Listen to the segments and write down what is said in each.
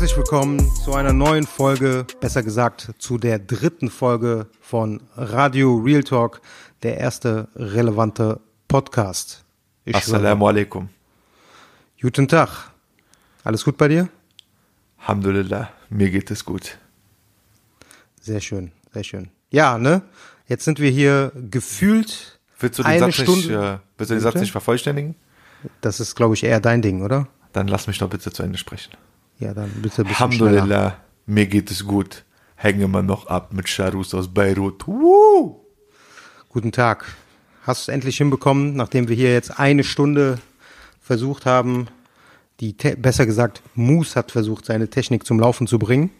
Herzlich willkommen zu einer neuen Folge, besser gesagt zu der dritten Folge von Radio Real Talk, der erste relevante Podcast. Ich Assalamu alaikum. Guten Tag. Alles gut bei dir? Alhamdulillah, mir geht es gut. Sehr schön, sehr schön. Ja, ne? Jetzt sind wir hier gefühlt willst du den eine Satz Stunde. Nicht, äh, willst du den Satz nicht vervollständigen? Das ist, glaube ich, eher dein Ding, oder? Dann lass mich doch bitte zu Ende sprechen. Ja, dann bitte ein bisschen schneller. Alhamdulillah, mir geht es gut. Hängen wir noch ab mit Charus aus Beirut. Woo! Guten Tag. Hast du es endlich hinbekommen, nachdem wir hier jetzt eine Stunde versucht haben, die, besser gesagt, Moose hat versucht, seine Technik zum Laufen zu bringen.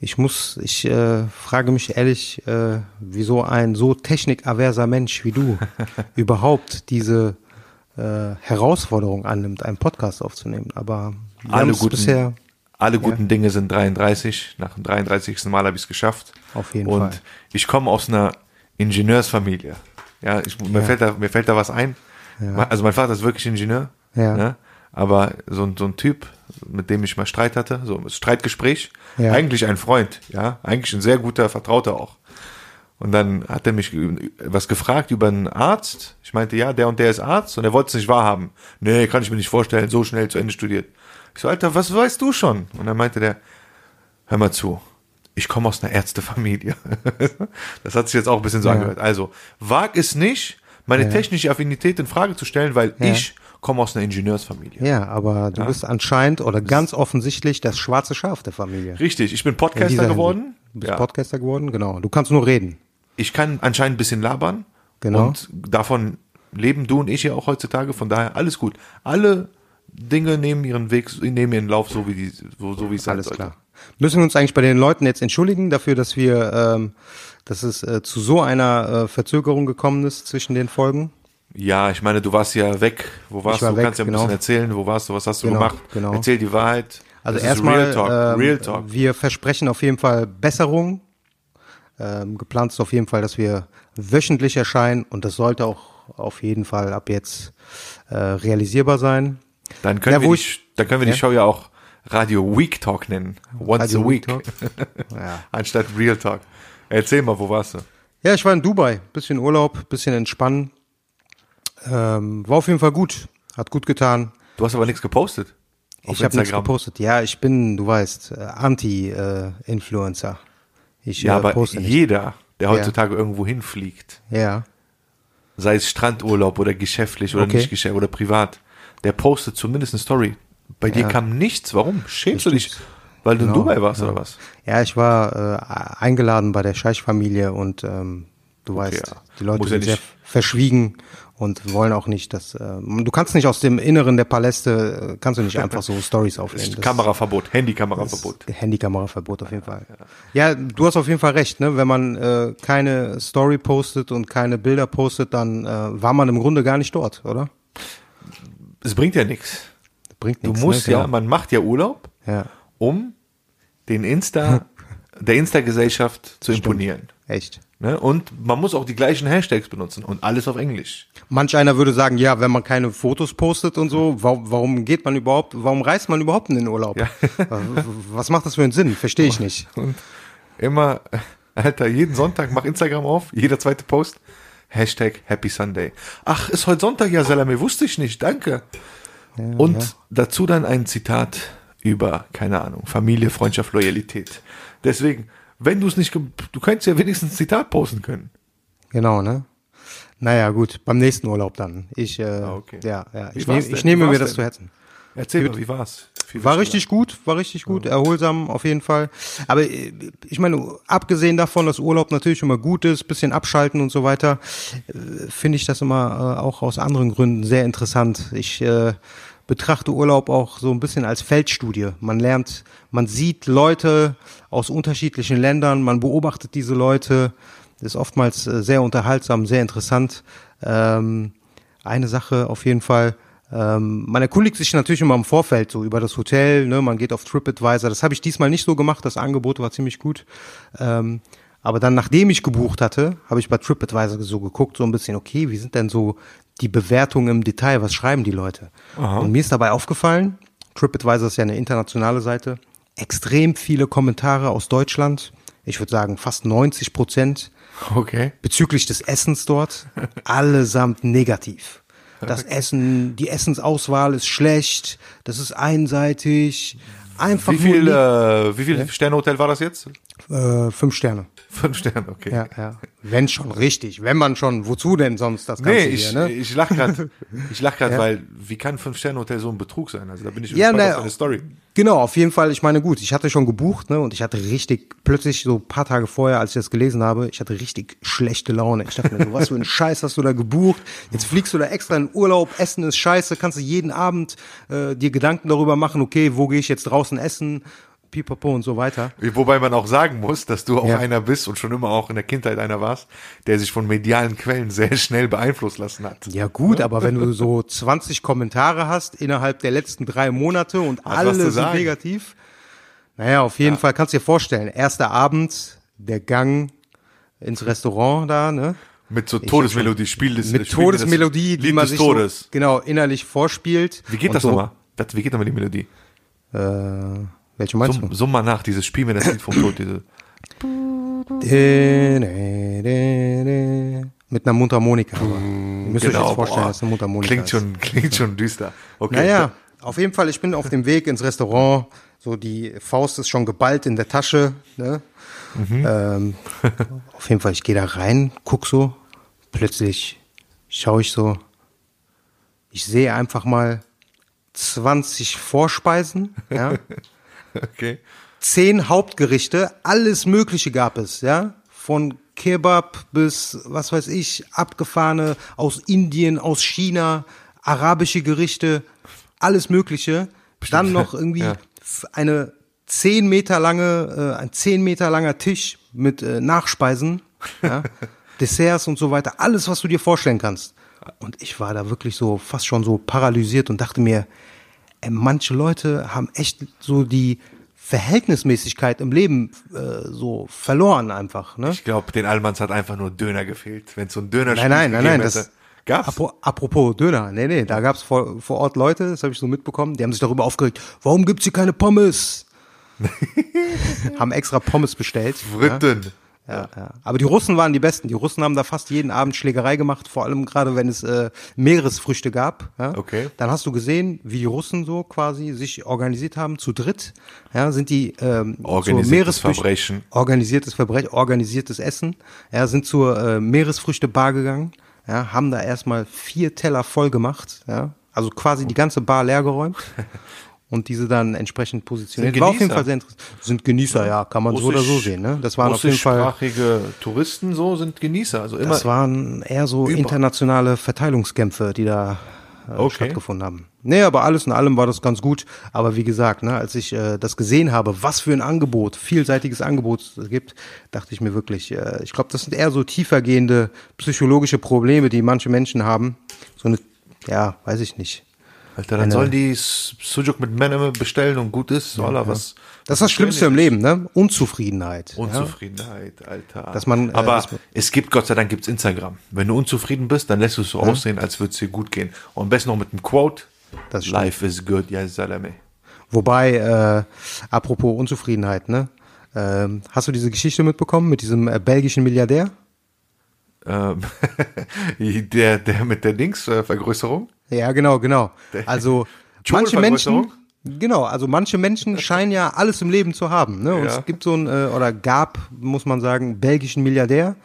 Ich muss, ich äh, frage mich ehrlich, äh, wieso ein so technikaverser Mensch wie du überhaupt diese äh, Herausforderung annimmt, einen Podcast aufzunehmen. Aber wir Alle guten, bisher alle guten Dinge sind 33. Nach dem 33. Mal habe ich es geschafft. Auf jeden Und Fall. ich komme aus einer Ingenieursfamilie. Ja, ich, mir, Fällt da, mir fällt da was ein. Also mein Vater ist wirklich Ingenieur. Ja. Ne? Aber so, ein- so ein Typ, mit dem ich mal Streit hatte, so ein Streitgespräch, Ja. eigentlich ein Freund, ja, eigentlich ein sehr guter Vertrauter auch. Und dann hat er mich was gefragt über einen Arzt. Ich meinte, ja, der und der ist Arzt und er wollte es nicht wahrhaben. Nee, kann ich mir nicht vorstellen, so schnell zu Ende studiert. Ich so, Alter, was weißt du schon? Und dann meinte der, hör mal zu, ich komme aus einer Ärztefamilie. das hat sich jetzt auch ein bisschen so angehört. Also, wag es nicht, meine technische Affinität in Frage zu stellen, weil ich komme aus einer Ingenieursfamilie. ja, aber du bist anscheinend oder ganz offensichtlich das schwarze Schaf der Familie. Richtig, ich bin In Podcaster geworden. Du bist Ja. Podcaster geworden, genau. Du kannst nur reden. Ich kann anscheinend ein bisschen labern. Genau. Und davon leben du und ich ja auch heutzutage. Von daher alles gut. Alle Dinge nehmen ihren Weg, nehmen ihren Lauf, so wie die, so, so wie es Alles sollte. klar. Müssen wir uns eigentlich bei den Leuten jetzt entschuldigen dafür, dass wir, ähm, dass es äh, zu so einer äh, Verzögerung gekommen ist zwischen den Folgen? Ja, ich meine, du warst ja weg. Wo warst war du? weg, kannst ja ein genau. bisschen erzählen. Wo warst du? Was hast du Genau, gemacht? genau. Erzähl die Wahrheit. Also erstmal, Real Talk. ähm, Real Talk. wir versprechen auf jeden Fall Besserung. Ähm, geplant ist auf jeden Fall, dass wir wöchentlich erscheinen und das sollte auch auf jeden Fall ab jetzt äh, realisierbar sein. Dann können, Ja, wir, die, ich- dann können wir Ja? die Show ja auch Radio Week Talk nennen. Once Radio a week. Week Ja. Anstatt Real Talk. Erzähl mal, wo warst du? Ja, ich war in Dubai, bisschen Urlaub, bisschen entspannen. Ähm, war auf jeden Fall gut, hat gut getan. Du hast aber nichts gepostet. Ich habe nichts gepostet. Ja, ich bin, du weißt, äh, Anti-Influencer. ich Ja, äh, aber poste nicht. jeder, der heutzutage irgendwo hinfliegt, Ja, sei es Strandurlaub oder geschäftlich oder Okay. nicht geschäftlich oder privat, der postet zumindest eine Story. Bei dir Ja. kam nichts. Warum? Schämst du dich, weil du in Genau, Dubai warst ja. oder was? ja, ich war äh, eingeladen bei der Scheich-Familie und ähm, du weißt, ja. die Leute Muss sind sehr verschwiegen und wollen auch nicht, dass äh, du kannst nicht aus dem Inneren der Paläste äh, kannst du nicht einfach so Stories aufnehmen. Das- Kameraverbot, Handykameraverbot. Handykameraverbot auf jeden Fall. Ja, du hast auf jeden Fall recht, ne? Wenn man äh, keine Story postet und keine Bilder postet, dann äh, war man im Grunde gar nicht dort, oder? Es bringt ja nichts. Bringt Du nichts. musst ne? ja, Genau. man macht ja Urlaub, Ja, um den Insta, der Insta-Gesellschaft zu imponieren. echt. Ne? Und man muss auch die gleichen Hashtags benutzen und alles auf Englisch. Manch einer würde sagen, ja, wenn man keine Fotos postet und so, warum, warum geht man überhaupt, warum reist man überhaupt in den Urlaub? Ja. Was macht das für einen Sinn? Verstehe ich nicht. Immer, Alter, jeden Sonntag mach Instagram auf, jeder zweite Post. Hashtag Happy Sunday. Ach, ist heute Sonntag, ja, Salame, wusste ich nicht, danke. Und dazu dann ein Zitat über, keine Ahnung, Familie, Freundschaft, Loyalität. Deswegen, wenn du es nicht, du könntest ja wenigstens ein Zitat posten können. Genau, ne? Naja, gut, beim nächsten Urlaub dann. Ich, äh, Ah, okay. ja, ja. Ich, nehm, ich nehme mir das denn? zu hetzen. Erzähl mal, wie war's? Viel War richtig gut, war richtig gut, erholsam auf jeden Fall. Aber äh, ich meine, abgesehen davon, dass Urlaub natürlich immer gut ist, bisschen abschalten und so weiter, äh, finde ich das immer äh, auch aus anderen Gründen sehr interessant. Ich äh, betrachte Urlaub auch so ein bisschen als Feldstudie. Man lernt, man sieht Leute aus unterschiedlichen Ländern, man beobachtet diese Leute. Ist oftmals sehr unterhaltsam, sehr interessant. Ähm, eine Sache auf jeden Fall. Ähm, man erkundigt sich natürlich immer im Vorfeld so über das Hotel, ne? man geht auf TripAdvisor. Das habe ich diesmal nicht so gemacht, das Angebot war ziemlich gut. Ähm, aber dann, nachdem ich gebucht hatte, habe ich bei TripAdvisor so geguckt, so ein bisschen, okay, wie sind denn so die Bewertungen im Detail, was schreiben die Leute? Und mir ist dabei aufgefallen, TripAdvisor ist ja eine internationale Seite, extrem viele Kommentare aus Deutschland, ich würde sagen fast 90 Prozent Okay. bezüglich des Essens dort allesamt negativ. Das Essen, die Essensauswahl ist schlecht, das ist einseitig, einfach Wie viel, äh, wie viel Sterne Hotel war das jetzt? Äh, fünf Sterne. Fünf Sterne, okay. Ja, ja. Wenn schon richtig, wenn man schon, wozu denn sonst das Ganze Nee, hier, ich, ne? ich lach grad, ich lach grad, weil wie kann ein Fünf-Sterne-Hotel so ein Betrug sein? Also da bin ich Ja, gespannt ne, auf deine Story. Genau, auf jeden Fall. Ich meine, gut, ich hatte schon gebucht, ne, und ich hatte richtig, plötzlich so ein paar Tage vorher, als ich das gelesen habe, ich hatte richtig schlechte Laune. Ich dachte mir so, was für ein Scheiß hast du da gebucht? Jetzt fliegst du da extra in Urlaub, Essen ist scheiße, kannst du jeden Abend äh, dir Gedanken darüber machen, okay, wo gehe ich jetzt draußen essen? Pipapo und so weiter. Wobei man auch sagen muss, dass du auch Ja. einer bist und schon immer auch in der Kindheit einer warst, der sich von medialen Quellen sehr schnell beeinflussen lassen hat. Ja gut, aber wenn du so 20 Kommentare hast innerhalb der letzten drei Monate und was alle sind sagen. negativ, naja, auf jeden Fall kannst du dir vorstellen, erster Abend, der Gang ins Restaurant da, ne? Mit so Todesmelodie, Spiel des Mit Spiel des- Todesmelodie, die man sich Todes. So, genau innerlich vorspielt. Wie geht Und das so, nochmal? Das- Wie geht nochmal die Melodie? Äh, welche meinst Summ, summ mal nach, dieses Spiel mir das Lied vom Tod, diese. du? Mit einer Mundharmonika. aber. Ihr müsst euch jetzt vorstellen, Genau, boah. dass eine Mundharmonika Klingt ist. schon, klingt schon düster. Okay. Naja, auf jeden Fall, ich bin auf dem Weg ins Restaurant. So, die Faust ist schon geballt in der Tasche. Ne? Ähm, auf jeden Fall, ich gehe da rein, guck so. Plötzlich schaue ich so. Ich sehe einfach mal 20 Vorspeisen, ja. Okay. zehn Hauptgerichte, alles Mögliche gab es, ja. Von Kebab bis, was weiß ich, abgefahrene aus Indien, aus China, arabische Gerichte, alles Mögliche. Dann noch irgendwie Ja. eine zehn Meter lange, äh, ein zehn Meter langer Tisch mit äh, Nachspeisen, ja, Desserts und so weiter, alles, was du dir vorstellen kannst. Und ich war da wirklich so fast schon so paralysiert und dachte mir, ey, manche Leute haben echt so die Verhältnismäßigkeit im Leben äh, so verloren einfach. Ne? Ich glaube, den Allmanns hat einfach nur Döner gefehlt. Wenn es so ein Döner Nein, nein, nein, nein. Das, Gab's? Apro- Apropos Döner, nee, nee, da gab's vor, vor Ort Leute, das habe ich so mitbekommen, die haben sich darüber aufgeregt, warum gibt's hier keine Pommes? haben extra Pommes bestellt. Fritten. Ja, ja. Aber die Russen waren die Besten. Die Russen haben da fast jeden Abend Schlägerei gemacht, vor allem gerade wenn es äh, Meeresfrüchte gab. Ja? Okay. Dann hast du gesehen, wie die Russen so quasi sich organisiert haben, zu dritt. Ja, sind die ähm, Organisiertes Meeresfrüchte- Verbrechen. organisiertes Verbrechen, organisiertes Essen. Ja, sind zur äh, Meeresfrüchtebar gegangen. Ja, haben da erstmal vier Teller voll gemacht. Ja, also quasi die ganze Bar leer geräumt. Und diese dann entsprechend positioniert. Sind War auf jeden. Fall sehr interessant. Sind Genießer, ja, kann man so oder so Russisch- sehen. Ne? Das waren auf jeden Fall. Russischsprachige Touristen so sind Genießer. Also immer. Das waren eher so Über- internationale Verteilungskämpfe, die da äh, Okay. stattgefunden haben. Nee, aber alles in allem war das ganz gut. Aber wie gesagt, ne, als ich äh, das gesehen habe, was für ein Angebot, vielseitiges Angebot es gibt, dachte ich mir wirklich, äh, ich glaube, das sind eher so tiefergehende psychologische Probleme, die manche Menschen haben. So eine, ja, weiß ich nicht. Alter, dann sollen die Sujuk mit Menem bestellen und gut ist. Oder was? Das ist das Schlimmste im Leben, ne? Unzufriedenheit. ja? Unzufriedenheit, Alter. Dass man, äh, Aber dass man- es gibt, Gott sei Dank, gibt's Instagram. Wenn du unzufrieden bist, dann lässt du es so aussehen, als würde es dir gut gehen. Und am besten noch mit einem Quote. Das. Life is good, ya salame. Wobei, äh, apropos Unzufriedenheit, ne? Ähm, hast du diese Geschichte mitbekommen mit diesem äh, belgischen Milliardär? Ähm, der, der mit der Dings-Vergrößerung. Ja, genau, genau. Also manche Menschen? Genau, also manche Menschen scheinen ja alles im Leben zu haben. Ne? Und Ja. es gibt so einen, äh, oder gab, muss man sagen, belgischen Milliardär,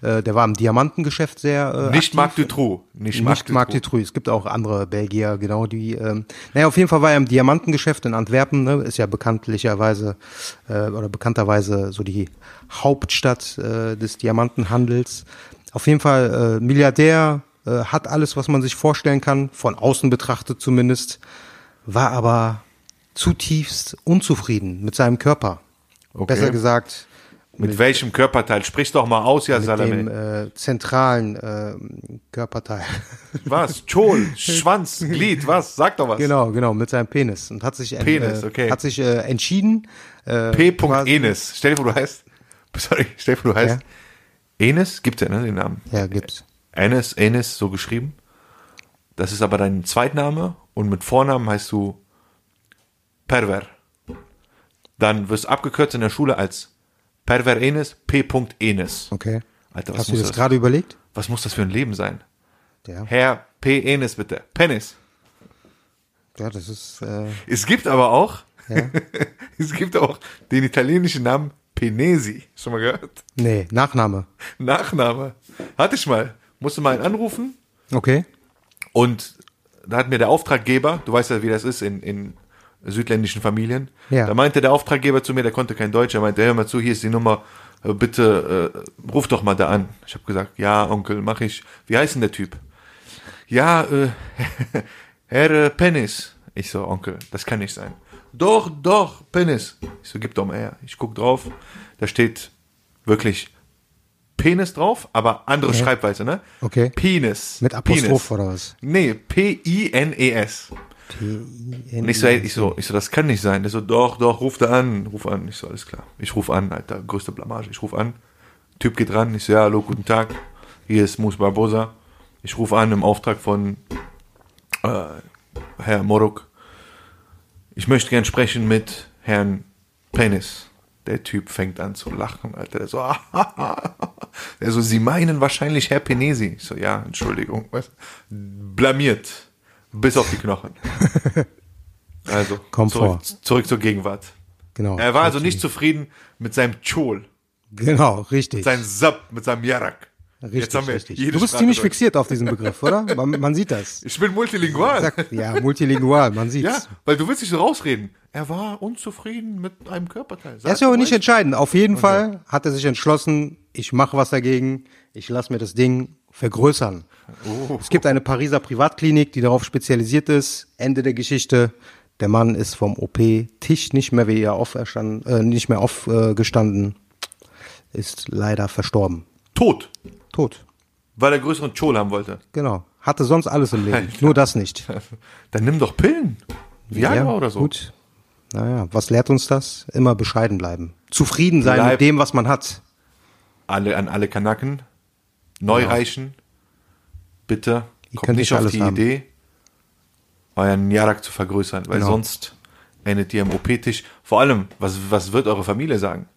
äh, der war im Diamantengeschäft sehr äh, Nicht aktiv. Marc Dutroux. Nicht Marc Nicht Marc. Dutroux. Es gibt auch andere Belgier, genau, die, ähm, naja, auf jeden Fall war er im Diamantengeschäft in Antwerpen, ne? ist ja bekanntlicherweise, äh, oder bekannterweise so die Hauptstadt äh, des Diamantenhandels. Auf jeden Fall äh, Milliardär, äh, hat alles, was man sich vorstellen kann, von außen betrachtet zumindest, war aber zutiefst unzufrieden mit seinem Körper. Okay. Besser gesagt, Mit welchem Körperteil? Sprich doch mal aus, ja, mit dem Salame. äh, zentralen äh, Körperteil. Was? Chol, Schwanz, Glied, was? Sag doch was. Genau, genau, mit seinem Penis. Und hat sich, en- Penis, äh, okay. hat sich äh, entschieden. Äh, P. quasi- Enes. Stell dir vor, du heißt. Sorry, stell dir vor, du heißt. Enes, gibt ja, ne, den Namen. Ja, gibt's. Enes, Enes, so geschrieben. Das ist aber dein Zweitname und mit Vornamen heißt du Perver. Dann wirst du abgekürzt in der Schule als Perver Enes, P. Enes. Okay. Alter, Hast du das das? gerade überlegt? Was muss das für ein Leben sein? Ja. Herr P. Enes, bitte. Penis. Ja, das ist, äh, Es gibt aber auch, es gibt auch den italienischen Namen Penesi. Schon mal gehört? nee, Nachname. Nachname. Hatte ich mal. Musste mal einen anrufen Okay. und da hat mir der Auftraggeber, du weißt ja, wie das ist in, in südländischen Familien, Ja. da meinte der Auftraggeber zu mir, der konnte kein Deutsch, er meinte, hör mal zu, hier ist die Nummer, äh, bitte äh, ruf doch mal da an. Ich habe gesagt, ja, Onkel, mach ich. Wie heißt denn der Typ? Ja, äh, Herr äh, Penis. Ich so, Onkel, das kann nicht sein. Doch, doch, Penis. Ich so, gib doch mal her. Ich guck drauf, da steht wirklich Penis drauf, aber andere Schreibweise, ne? Okay. Penis. Mit Apostroph Penis. oder was? Nee, P-I-N-E-S. Und ich so, ey, ich so, ich so, das kann nicht sein. Der so, doch, doch, ruf da an, ruf an. Ich so, alles klar. Ich ruf an, Alter, größte Blamage. Ich ruf an. Typ geht ran. Ich so, ja, hallo, guten Tag. Hier ist Mus Barbosa. Ich rufe an im Auftrag von äh, Herr Moruk. Ich möchte gern sprechen mit Herrn Penis. Der Typ fängt an zu lachen, Alter. Der so, der so, Sie meinen wahrscheinlich Herr Penesi. Ich so, ja, Entschuldigung. Was? Blamiert. Bis auf die Knochen. Also, Komm zurück, vor. zurück zur Gegenwart. Genau. Er war also nicht zufrieden mit seinem Chol, Genau, richtig. mit seinem Sab, mit seinem Yarak. Richtig, Jetzt haben wir richtig. jede Du bist Sprache ziemlich durch. fixiert auf diesen Begriff, oder? Man, man sieht das. Ich bin multilingual. Ja, multilingual, man sieht's. Ja, weil du willst nicht so rausreden. Er war unzufrieden mit einem Körperteil. Sag Das ist ja aber nicht entscheidend. Auf jeden Fall hat er sich entschlossen, ich mache was dagegen, ich lasse mir das Ding vergrößern. Oh. Es gibt eine Pariser Privatklinik, die darauf spezialisiert ist. Ende der Geschichte. Der Mann ist vom OP-Tisch nicht mehr wie er auferstanden, äh, nicht mehr aufgestanden, ist leider verstorben. Tot, Tot. weil er größeren Chol haben wollte. Genau. Hatte sonst alles im Leben, nur das nicht. Dann nimm doch Pillen. Viagra oder so. Gut. Naja, was lehrt uns das? Immer bescheiden bleiben. Zufrieden sein Bleib- mit dem, was man hat. Alle an alle Kanaken, Neureichen, bitte Ihr kommt nicht auf die haben. Idee, euren Jarak zu vergrößern, weil Genau. sonst endet ihr im OP-Tisch. Vor allem, was, was wird eure Familie sagen?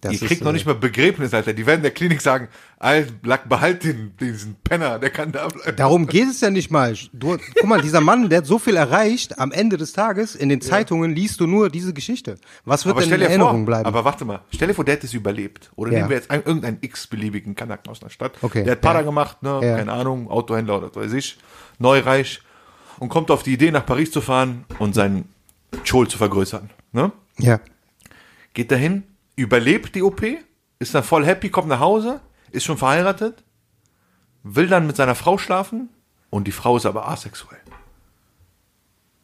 Das ihr ist, kriegt noch äh, nicht mal Begräbnis, Alter. Die werden der Klinik sagen, Alter, behalt den, diesen Penner, der kann da bleiben. Darum geht es ja nicht mal. Du, guck mal, dieser Mann, der hat so viel erreicht, am Ende des Tages, in den Zeitungen liest du nur diese Geschichte. Was wird aber denn in dir Erinnerung vor, bleiben? aber warte mal, stell dir vor, der hätte es überlebt. Oder Ja. nehmen wir jetzt einen, irgendeinen x-beliebigen Kanaken aus einer Stadt. Okay, Der hat Para ja. gemacht, ne, Ja. keine Ahnung, Autohändler oder was weiß ich, neureich und kommt auf die Idee, nach Paris zu fahren und seinen Chol zu vergrößern. Ne? ja. Geht dahin, überlebt die OP, ist dann voll happy, kommt nach Hause, ist schon verheiratet, will dann mit seiner Frau schlafen und die Frau ist aber asexuell.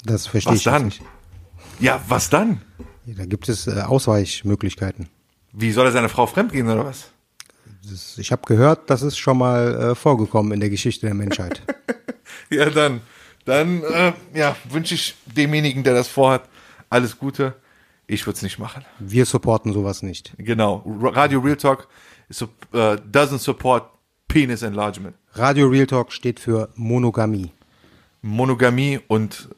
Das verstehe Was ich dann? nicht. Ja, was dann? Da gibt es äh, Ausweichmöglichkeiten. Wie soll er seiner Frau fremdgehen oder was? Das, ich habe gehört, das ist schon mal äh, vorgekommen in der Geschichte der Menschheit. Ja, dann, dann äh, ja, wünsche ich demjenigen, der das vorhat, alles Gute. Ich würde es nicht machen. Wir supporten sowas nicht. Genau. Radio Real Talk so, äh, doesn't support penis enlargement. Radio Real Talk steht für Monogamie. Monogamie und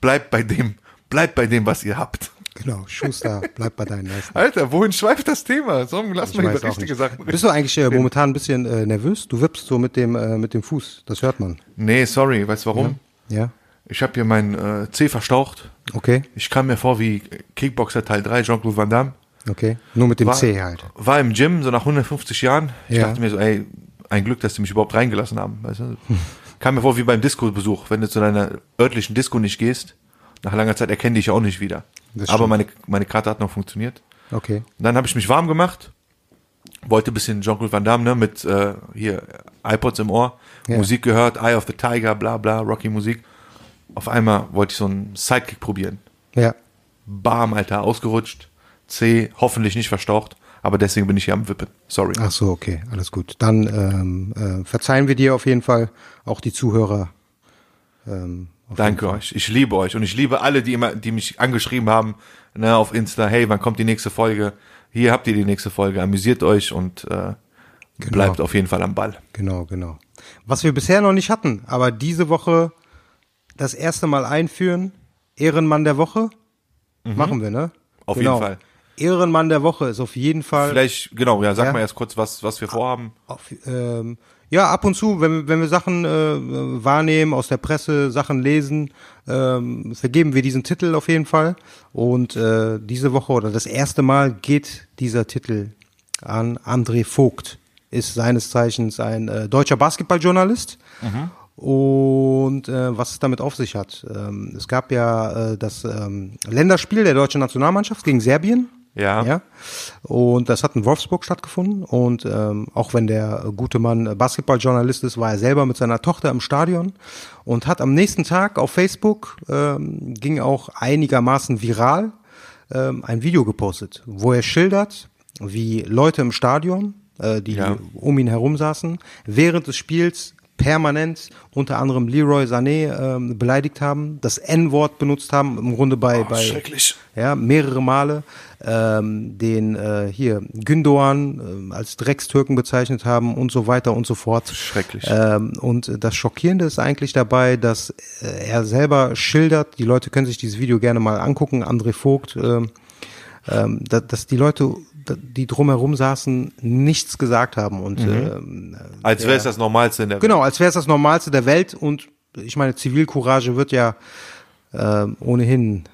bleibt bei dem, bleibt bei dem, was ihr habt. Genau, Schuster, bleib bei deinen Leisten. Alter, wohin schweift das Thema? So, lass Ich mal über auch richtige nicht. Sachen reden. Bist du eigentlich äh, momentan ein bisschen äh, nervös? Du wippst so mit dem, äh, mit dem Fuß. Das hört man. Nee, sorry, weißt du warum? Ja? Ich habe hier mein äh, C verstaucht. Okay, Ich kam mir vor wie Kickboxer Teil 3, Jean-Claude Van Damme. okay. Nur mit dem War, C halt. war im Gym, so nach 150 Jahren. Ich Ja. dachte mir so, ey, ein Glück, dass die mich überhaupt reingelassen haben. Weißt du? Kam mir vor wie beim Disco-Besuch. Wenn du zu deiner örtlichen Disco nicht gehst, nach langer Zeit erkenne ich auch nicht wieder. Das Aber meine, meine Karte hat noch funktioniert. Okay. Und dann habe ich mich warm gemacht, wollte ein bisschen Jean-Claude Van Damme, ne, mit äh, hier iPods im Ohr, Ja. Musik gehört, Eye of the Tiger, bla bla, Rocky Musik. Auf einmal wollte ich so einen Sidekick probieren. Ja. Bam, Alter, ausgerutscht. C, hoffentlich nicht verstaucht, aber deswegen bin ich hier am Wippen. Sorry. Ach so, okay, alles gut. Dann ähm, äh, verzeihen wir dir auf jeden Fall, auch die Zuhörer. Ähm, Danke euch. Ich liebe euch und ich liebe alle, die immer, die mich angeschrieben haben, ne, auf Insta, hey, wann kommt die nächste Folge? Hier habt ihr die nächste Folge. Amüsiert euch und äh, bleibt auf jeden Fall am Ball. Genau, genau. Was wir bisher noch nicht hatten, aber diese Woche das erste Mal einführen, Ehrenmann der Woche, machen wir, ne? Mhm. Auf genau. jeden Fall. Ehrenmann der Woche ist auf jeden Fall. Vielleicht, genau, ja, sag Ja. mal erst kurz, was, was wir vorhaben. Auf, ähm, ja, ab und zu, wenn, wenn wir Sachen äh, wahrnehmen aus der Presse, Sachen lesen, ähm, vergeben wir diesen Titel auf jeden Fall. Und äh, diese Woche oder das erste Mal geht dieser Titel an André Vogt. Ist seines Zeichens ein äh, deutscher Basketballjournalist. Und äh, was es damit auf sich hat. Ähm, es gab ja äh, das ähm, Länderspiel der deutschen Nationalmannschaft gegen Serbien. Ja. Ja. Und das hat in Wolfsburg stattgefunden. Und ähm, auch wenn der gute Mann Basketballjournalist ist, war er selber mit seiner Tochter im Stadion und hat am nächsten Tag auf Facebook ähm, ging auch einigermaßen viral ähm, ein Video gepostet, wo er schildert, wie Leute im Stadion, äh, die Ja. um ihn herum saßen, während des Spiels permanent unter anderem Leroy Sané ähm, beleidigt haben, das N-Wort benutzt haben, im Grunde bei, bei schrecklich. ja, mehrere Male ähm, den äh, hier Gündoğan ähm, als Dreckstürken bezeichnet haben und so weiter und so fort. Schrecklich. Ähm, und das Schockierende ist eigentlich dabei, dass äh, er selber schildert, die Leute können sich dieses Video gerne mal angucken, André Vogt, ähm, da, dass die Leute, die drumherum saßen, nichts gesagt haben und ähm, Als wäre es das Normalste in der Welt. Genau, als wäre es das Normalste der Welt und ich meine, Zivilcourage wird ja äh, ohnehin,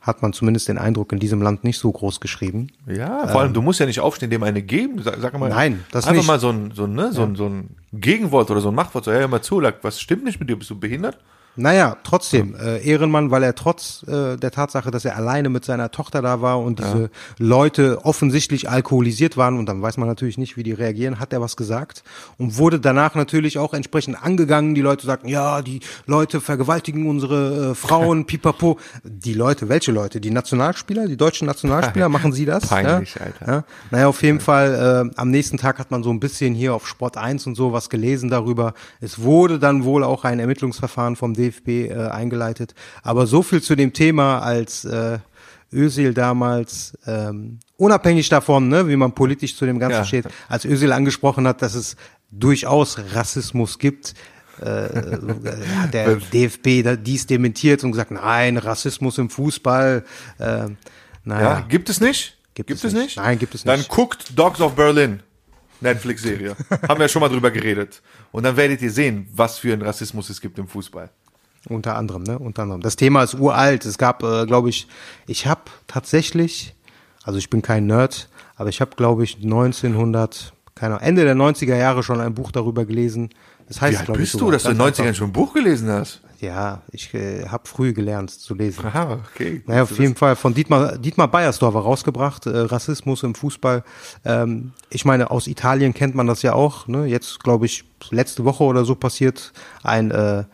hat man zumindest den Eindruck, in diesem Land nicht so groß geschrieben. Ja, vor allem, du musst ja nicht aufstehen, dem eine geben. Sag, sag mal, Ähm. Nein, das einfach nicht. mal so ein, so ein, ne, so, ein, so ein Gegenwort oder so ein Machtwort. So, hey, hör mal zu, was stimmt nicht mit dir? Bist du behindert? Naja, trotzdem, äh, Ehrenmann, weil er trotz äh, der Tatsache, dass er alleine mit seiner Tochter da war und diese Leute offensichtlich alkoholisiert waren und dann weiß man natürlich nicht, wie die reagieren, hat er was gesagt und wurde danach natürlich auch entsprechend angegangen. Die Leute sagten, ja, die Leute vergewaltigen unsere äh, Frauen, pipapo. Die Leute, welche Leute? Die Nationalspieler, die deutschen Nationalspieler, machen sie das? Peinlich, ja? Alter. Ja? Naja, auf jeden Fall, äh, am nächsten Tag hat man so ein bisschen hier auf Sport 1 und so was gelesen darüber. Es wurde dann wohl auch ein Ermittlungsverfahren vom DFB äh, eingeleitet. Aber so viel zu dem Thema, als äh, Özil damals, ähm, unabhängig davon, ne, wie man politisch zu dem Ganzen Ja. steht, als Özil angesprochen hat, dass es durchaus Rassismus gibt, äh, hat der DFB dies dementiert und gesagt, nein, Rassismus im Fußball. Äh, Ja, naja, gibt es nicht? Gibt gibt es nicht. nicht? Nein, gibt es Dann nicht. guckt Dogs of Berlin. Netflix-Serie. Haben wir schon mal drüber geredet. Und dann werdet ihr sehen, was für ein Rassismus es gibt im Fußball. Unter anderem, ne? Unter anderem. Das Thema ist uralt. Es gab, äh, glaube ich, ich habe tatsächlich, also ich bin kein Nerd, aber ich habe, glaube ich, 1900, keine Ahnung, Ende der 90er Jahre schon ein Buch darüber gelesen. Das heißt, Wie alt glaube ich, bist du, dass du in den ganz 90ern einfach- schon ein Buch gelesen hast? Ja, ich äh, habe früh gelernt zu lesen. Aha, okay. Naja, auf jeden Fall von Dietmar, Dietmar Beiersdorfer rausgebracht, äh, Rassismus im Fußball. Ähm, ich meine, aus Italien kennt man das ja auch. Ne? Jetzt, glaube ich, letzte Woche oder so passiert ein, äh,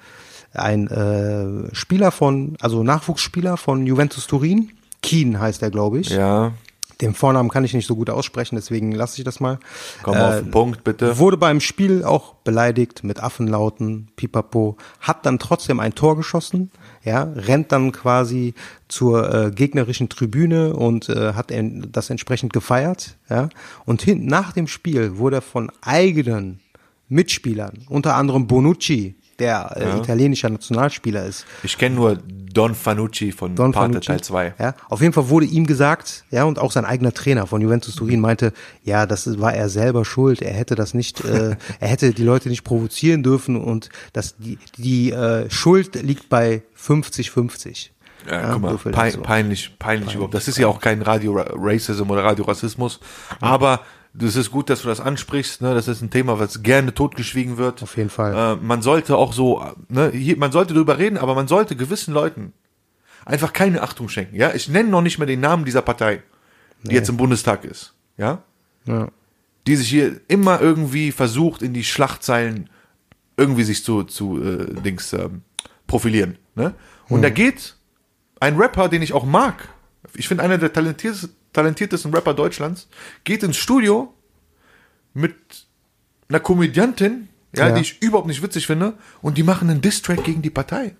ein äh, Spieler von, also Nachwuchsspieler von Juventus Turin, Keen heißt er, glaube ich. Ja, Den Vornamen kann ich nicht so gut aussprechen, deswegen lasse ich das mal. komm Äh, auf den Punkt, bitte. Wurde beim Spiel auch beleidigt mit Affenlauten, pipapo, hat dann trotzdem ein Tor geschossen, ja, rennt dann quasi zur äh, gegnerischen Tribüne und äh, hat en das entsprechend gefeiert, ja. Und hin, nach dem Spiel wurde er von eigenen Mitspielern, unter anderem Bonucci, der äh, italienischer Nationalspieler ist, Ich kenne nur Don Fanucci von Don Pate Fanucci. Teil 2. Ja, auf jeden Fall wurde ihm gesagt, ja, und auch sein eigener Trainer von Juventus Turin meinte, ja, das war er selber schuld. Er hätte das nicht, äh, er hätte die Leute nicht provozieren dürfen und dass die, die äh, Schuld liegt bei 50-50. Ja, guck mal, pein, dazu. peinlich, peinlich überhaupt. Das ist ja auch kein Radio-Racism oder Radio-Rassismus, aber das ist gut, dass du das ansprichst. Ne? Das ist ein Thema, was gerne totgeschwiegen wird. Auf jeden Fall. Äh, man sollte auch so, ne, hier, man sollte darüber reden, aber man sollte gewissen Leuten einfach keine Achtung schenken. Ja, ich nenne noch nicht mehr den Namen dieser Partei, die jetzt im Bundestag ist. Ja, Ja. die sich hier immer irgendwie versucht, in die Schlachtzeilen irgendwie sich zu, zu äh, Dings ähm, profilieren. Ne? Und da geht ein Rapper, den ich auch mag, ich finde einer der talentiertesten, talentiertesten Rapper Deutschlands, geht ins Studio mit einer Komödiantin, ja, Ja. die ich überhaupt nicht witzig finde, und die machen einen Diss-Track gegen die Partei.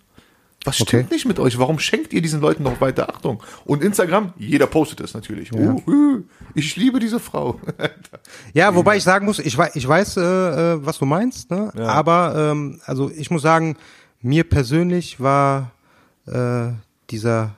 Was stimmt Okay. nicht mit euch? Warum schenkt ihr diesen Leuten noch weiter Achtung? Und Instagram, jeder postet es natürlich. Uh, uh, ich liebe diese Frau. Ja, wobei ich sagen muss, ich weiß, ich weiß, äh, äh, was du meinst, ne? aber ähm, also ich muss sagen, mir persönlich war äh, dieser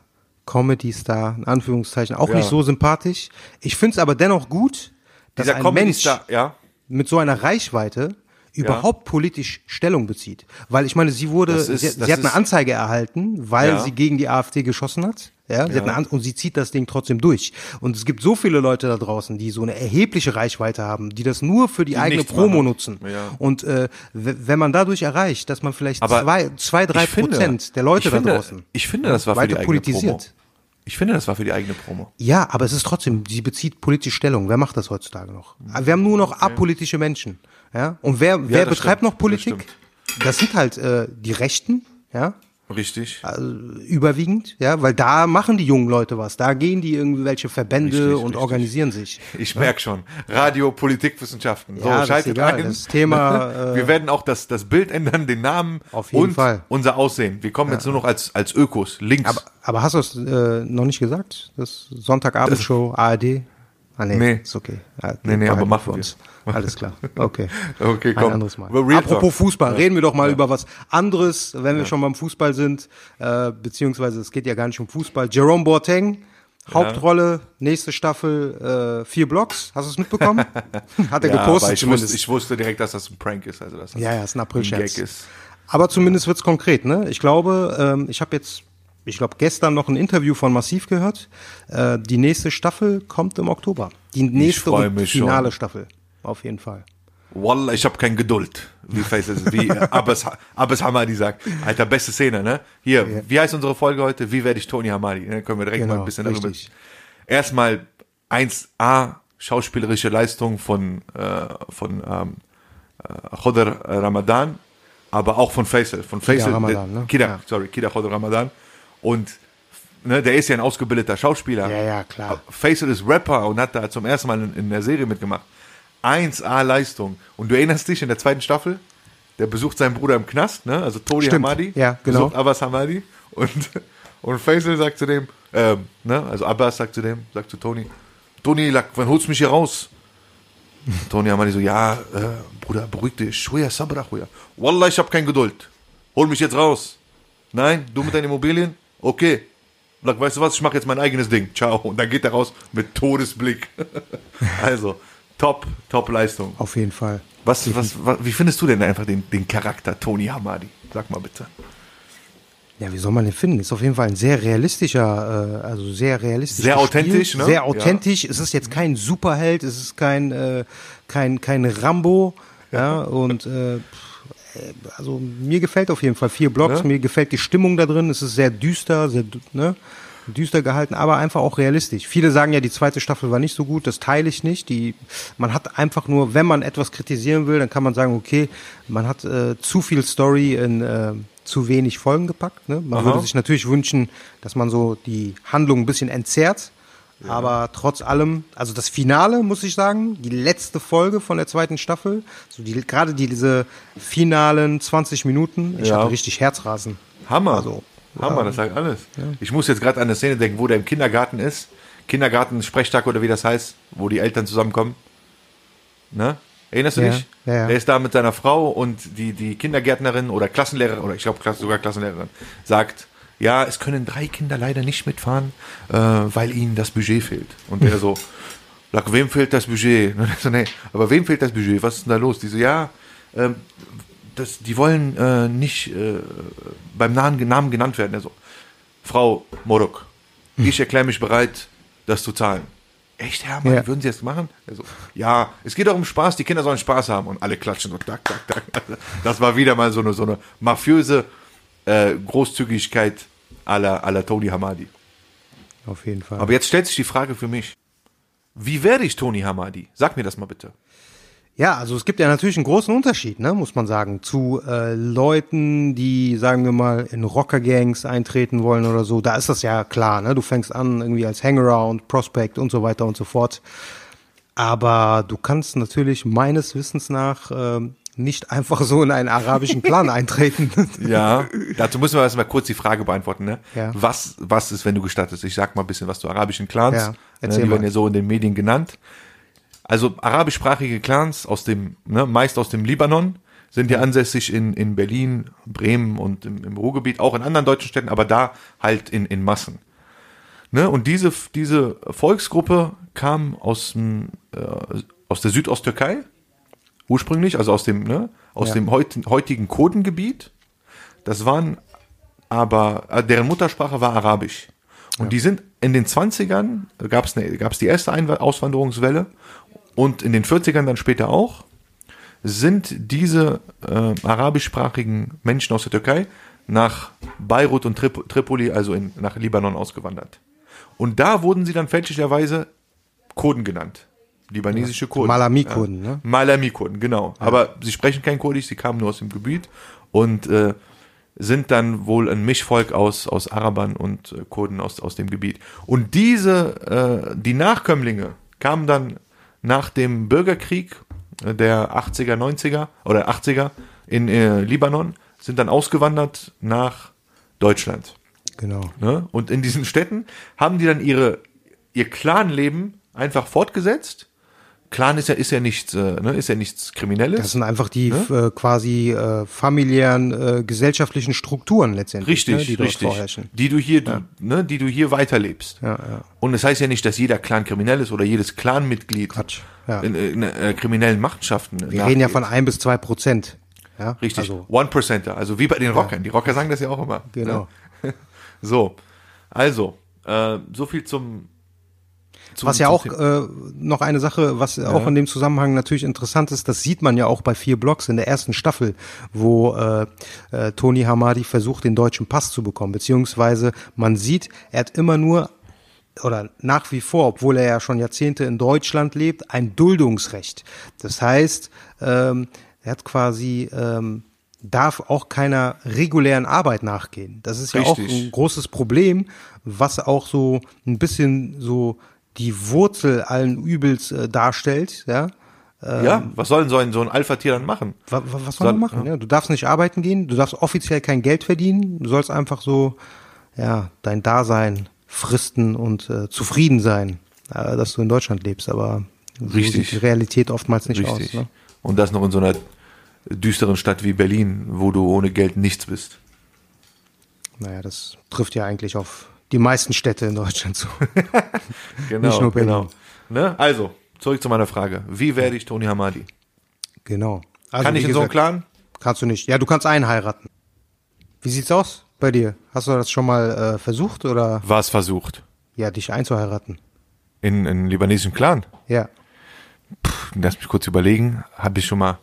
Comedy-Star, in Anführungszeichen, auch Ja. nicht so sympathisch. Ich finde es aber dennoch gut, dass Dieser ein Mensch ja. mit so einer Reichweite überhaupt politisch Stellung bezieht. Weil ich meine, sie wurde, ist- sie, sie hat eine Anzeige erhalten, weil Ja. sie gegen die AfD geschossen hat. Ja, sie Ja. hat eine An und sie zieht das Ding trotzdem durch. Und es gibt so viele Leute da draußen, die so eine erhebliche Reichweite haben, die das nur für die, eigene nichts Promo machen. nutzen. Ja. Und äh, wenn man dadurch erreicht, dass man vielleicht Aber zwei, zwei, drei finde- Prozent der Leute finde, da draußen Ich finde, das war für die weiter eigene politisiert. Promo. Ich finde, das war für die eigene Promo. Ja, aber es ist trotzdem, sie bezieht politische Stellung. Wer macht das heutzutage noch? Wir haben nur noch apolitische Menschen. Ja? Und wer, wer das betreibt stimmt, noch das Politik? stimmt. Das, sind halt äh, die Rechten, ja, Richtig. also überwiegend, ja, weil da machen die jungen Leute was. Da gehen die irgendwelche Verbände Richtig, und richtig. organisieren sich. Ich merk schon. Radio, Politikwissenschaften. So, Ja, das ist schaltet egal. ein. Das Thema, äh, Wir werden auch das, das Bild ändern, den Namen Auf jeden und Fall. unser Aussehen. Wir kommen jetzt nur noch als, als Ökos, links. Aber, aber hast du es äh, noch nicht gesagt? Das Sonntagabendshow, ARD? Ah, nee, Nee. ist okay. Ja, Nee, nee, behalten aber wir machen wir. uns. Alles klar. Okay. Okay, komm. Ein anderes Mal. Apropos. Fußball, reden wir doch mal über was anderes, wenn wir schon beim Fußball sind, äh, beziehungsweise es geht ja gar nicht um Fußball. Jerome Boateng, Hauptrolle, nächste Staffel, äh, vier Blocks. Hast du es mitbekommen? Hat er ja, gepostet ich zumindest. wusste, ich wusste direkt, dass das ein Prank ist. Also, dass das Ja, ja, ist ein April-Scherz. Ist. Aber zumindest wird's konkret, ne? Ich glaube, ähm, ich habe jetzt, ich glaube, gestern noch ein Interview von Massiv gehört. Äh, die nächste Staffel kommt im Oktober. Die nächste und finale schon. Staffel. Auf jeden Fall. Wallah, ich habe kein Geduld. Wie Faces, wie Abbas, Abbas Hamadi sagt. Alter, beste Szene, ne? Hier, wie heißt unsere Folge heute? Wie werde ich Tony Hamadi? Ne? Können wir direkt mal Genau, ein bisschen darüber. richtig. Erstmal 1A schauspielerische Leistung von äh, von ähm, äh, Khodr Ramadan, aber auch von Faisal, von Faisal, Ramadan, der- ne? Kida, Ja. sorry, Kida Khodr Ramadan und ne, der ist ja ein ausgebildeter Schauspieler. Ja, ja, klar. Faisal ist Rapper und hat da zum ersten Mal in, in der Serie mitgemacht. 1A Leistung. Und du erinnerst dich in der zweiten Staffel, der besucht seinen Bruder im Knast, ne? Also Tony Stimmt. Hamadi. Ja, genau. Besucht Abbas Hamadi. Und, und Faisal sagt zu dem, ähm, ne? Also Abbas sagt zu dem, sagt zu Tony, Tony, like, wann holst du mich hier raus? Tony Hamadi so, ja, äh, Bruder, beruhig dich. Shuya, sabra. Wallah, ich hab keine Geduld. Hol mich jetzt raus. Nein, du mit deinen Immobilien? Okay. Sag, weißt du was, ich mache jetzt mein eigenes Ding. Ciao. Und dann geht er raus mit Todesblick. also, top, top Leistung. Auf jeden Fall. Was, was, was, wie findest du denn einfach den, den Charakter Tony Hamadi? Sag mal bitte. Ja, wie soll man den finden? Ist auf jeden Fall ein sehr realistischer, äh, also sehr realistisch. Sehr authentisch, ne? Sehr authentisch. Es ist jetzt kein Superheld, es ist kein, äh, kein, kein Rambo, ja, und äh, äh, also mir gefällt auf jeden Fall vier Blocks, Ne? mir gefällt die Stimmung da drin, es ist sehr düster, sehr, ne? Düster gehalten, aber einfach auch realistisch. Viele sagen ja, die zweite Staffel war nicht so gut, das teile ich nicht. Die, man hat einfach nur, wenn man etwas kritisieren will, dann kann man sagen, okay, man hat äh, zu viel Story in äh, zu wenig Folgen gepackt. Ne? Man Aha. würde sich natürlich wünschen, dass man so die Handlung ein bisschen entzerrt. Aber trotz allem, also das Finale, muss ich sagen, die letzte Folge von der zweiten Staffel, so die, gerade die, diese finalen 20 Minuten, ich Ja. hatte richtig Herzrasen. Hammer. Also, Hammer, das sagt alles. Ich muss jetzt gerade an eine Szene denken, wo der im Kindergarten ist. Kindergarten-Sprechtag oder wie das heißt, wo die Eltern zusammenkommen. Ne? Erinnerst du Ja, dich? ja, ja. Er ist da mit seiner Frau und die, die Kindergärtnerin oder Klassenlehrerin, oder ich glaube sogar Klassenlehrerin, sagt, ja, es können drei Kinder leider nicht mitfahren, äh, weil ihnen das Budget fehlt. Und der so, wem fehlt das Budget? Und er so, nee, aber wem fehlt das Budget? Was ist denn da los? Die so, ja, ähm, das, die wollen äh, nicht äh, beim Namen, Namen genannt werden. Er so, Frau Morok, ich erkläre mich bereit, das zu zahlen. Echt, Hermann, Ja. würden Sie das machen? Also, ja, es geht auch um Spaß, die Kinder sollen Spaß haben und alle klatschen und tak, tak, tak. Das war wieder mal so eine, so eine mafiöse äh, Großzügigkeit aller aller Tony Hamadi. Auf jeden Fall. Aber jetzt stellt sich die Frage für mich, wie werde ich Tony Hamadi? Sag mir das mal bitte. Ja, also es gibt ja natürlich einen großen Unterschied, ne, muss man sagen, zu äh, Leuten, die, sagen wir mal, in Rockergangs eintreten wollen oder so. Da ist das ja klar, ne? Du fängst an irgendwie als Hangaround, Prospect und so weiter und so fort. Aber du kannst natürlich meines Wissens nach ähm, nicht einfach so in einen arabischen Clan eintreten. Ja, dazu müssen wir erstmal kurz die Frage beantworten. Ne? Ja. Was, was ist, wenn du gestattest? Ich sag mal ein bisschen was zu arabischen Clans. Ja, ne, erzähl die werden mal. ja so in den Medien genannt. Also arabischsprachige Clans aus dem, ne, meist aus dem Libanon, sind ja ansässig in, in Berlin, Bremen und im, im Ruhrgebiet, auch in anderen deutschen Städten, aber da halt in, in Massen. Ne? Und diese, diese Volksgruppe kam aus, dem, äh, aus der Südosttürkei, ursprünglich, also aus dem, ne, aus Ja. dem heut, heutigen Kurdengebiet. Das waren aber, äh, deren Muttersprache war Arabisch. Und die sind in den 20ern, gab es gab's die erste Einwa- Auswanderungswelle und in den 40ern dann später auch, sind diese äh, arabischsprachigen Menschen aus der Türkei nach Beirut und Trip Tripoli, also in, nach Libanon ausgewandert. Und da wurden sie dann fälschlicherweise Kurden genannt. Libanesische Kurden. Malami-Kurden, ne? Malami-Kurden, genau. Aber sie sprechen kein Kurdisch, sie kamen nur aus dem Gebiet und äh, sind dann wohl ein Mischvolk aus, aus Arabern und äh, Kurden aus, aus dem Gebiet. Und diese, äh, die Nachkömmlinge kamen dann nach dem Bürgerkrieg äh, der 80er, 90er oder 80er in äh, Libanon, sind dann ausgewandert nach Deutschland. genau. Ne? Und in diesen Städten haben die dann ihre, ihr Clanleben einfach fortgesetzt. Clan ist ja, ist ja nichts, äh, ne? ist ja nichts Kriminelles. Das sind einfach die äh, quasi äh, familiären äh, gesellschaftlichen Strukturen letztendlich, Richtig, ne, die dort richtig. vorherrschen. Die du hier, du, ne, die du hier weiterlebst. Ja, ja. Und es heißt ja nicht, dass jeder Clan kriminell ist oder jedes Clanmitglied Quatsch, ja. in, in, äh, kriminellen Machenschaften. Wir reden ja von ein bis zwei Prozent. Ja, Richtig, Also, One Percenter, also wie bei den Rockern. Die Rocker sagen das ja auch immer. Genau. Ne? So, also, äh, so viel zum, zum was ja auch äh, noch eine Sache, was auch in dem Zusammenhang natürlich interessant ist, das sieht man ja auch bei vier Blocks in der ersten Staffel, wo äh, äh, Tony Hamadi versucht, den deutschen Pass zu bekommen, beziehungsweise man sieht, er hat immer nur oder nach wie vor, obwohl er ja schon Jahrzehnte in Deutschland lebt, ein Duldungsrecht. Das heißt, ähm, er hat quasi ähm, darf auch keiner regulären Arbeit nachgehen. Das ist ja auch Richtig. ein großes Problem, was auch so ein bisschen so die Wurzel allen Übels äh, darstellt. Ja, ja, was soll denn so ein, so ein Alpha-Tier dann machen? wa- wa- was soll man Soll- machen? Ja, du darfst nicht arbeiten gehen, du darfst offiziell kein Geld verdienen, du sollst einfach so ja dein Dasein fristen und äh, zufrieden sein, äh, dass du in Deutschland lebst. Aber so Richtig. sieht die Realität oftmals nicht Richtig. aus. Ne? Und das noch in so einer düsteren Stadt wie Berlin, wo du ohne Geld nichts bist. Naja, das trifft ja eigentlich auf die meisten Städte in Deutschland zu. Genau, Nicht nur Berlin. genau. Ne? Also, zurück zu meiner Frage. Wie werde ich Tony Hamadi? genau. Also, Kann ich in so einem Clan? Kannst du nicht. Ja, du kannst einen heiraten. Wie sieht's aus bei dir? Hast du das schon mal äh, versucht oder Was versucht? ja, dich einzuheiraten? In einen libanesischen Clan? Ja. Lass mich kurz überlegen. Habe ich schon mal.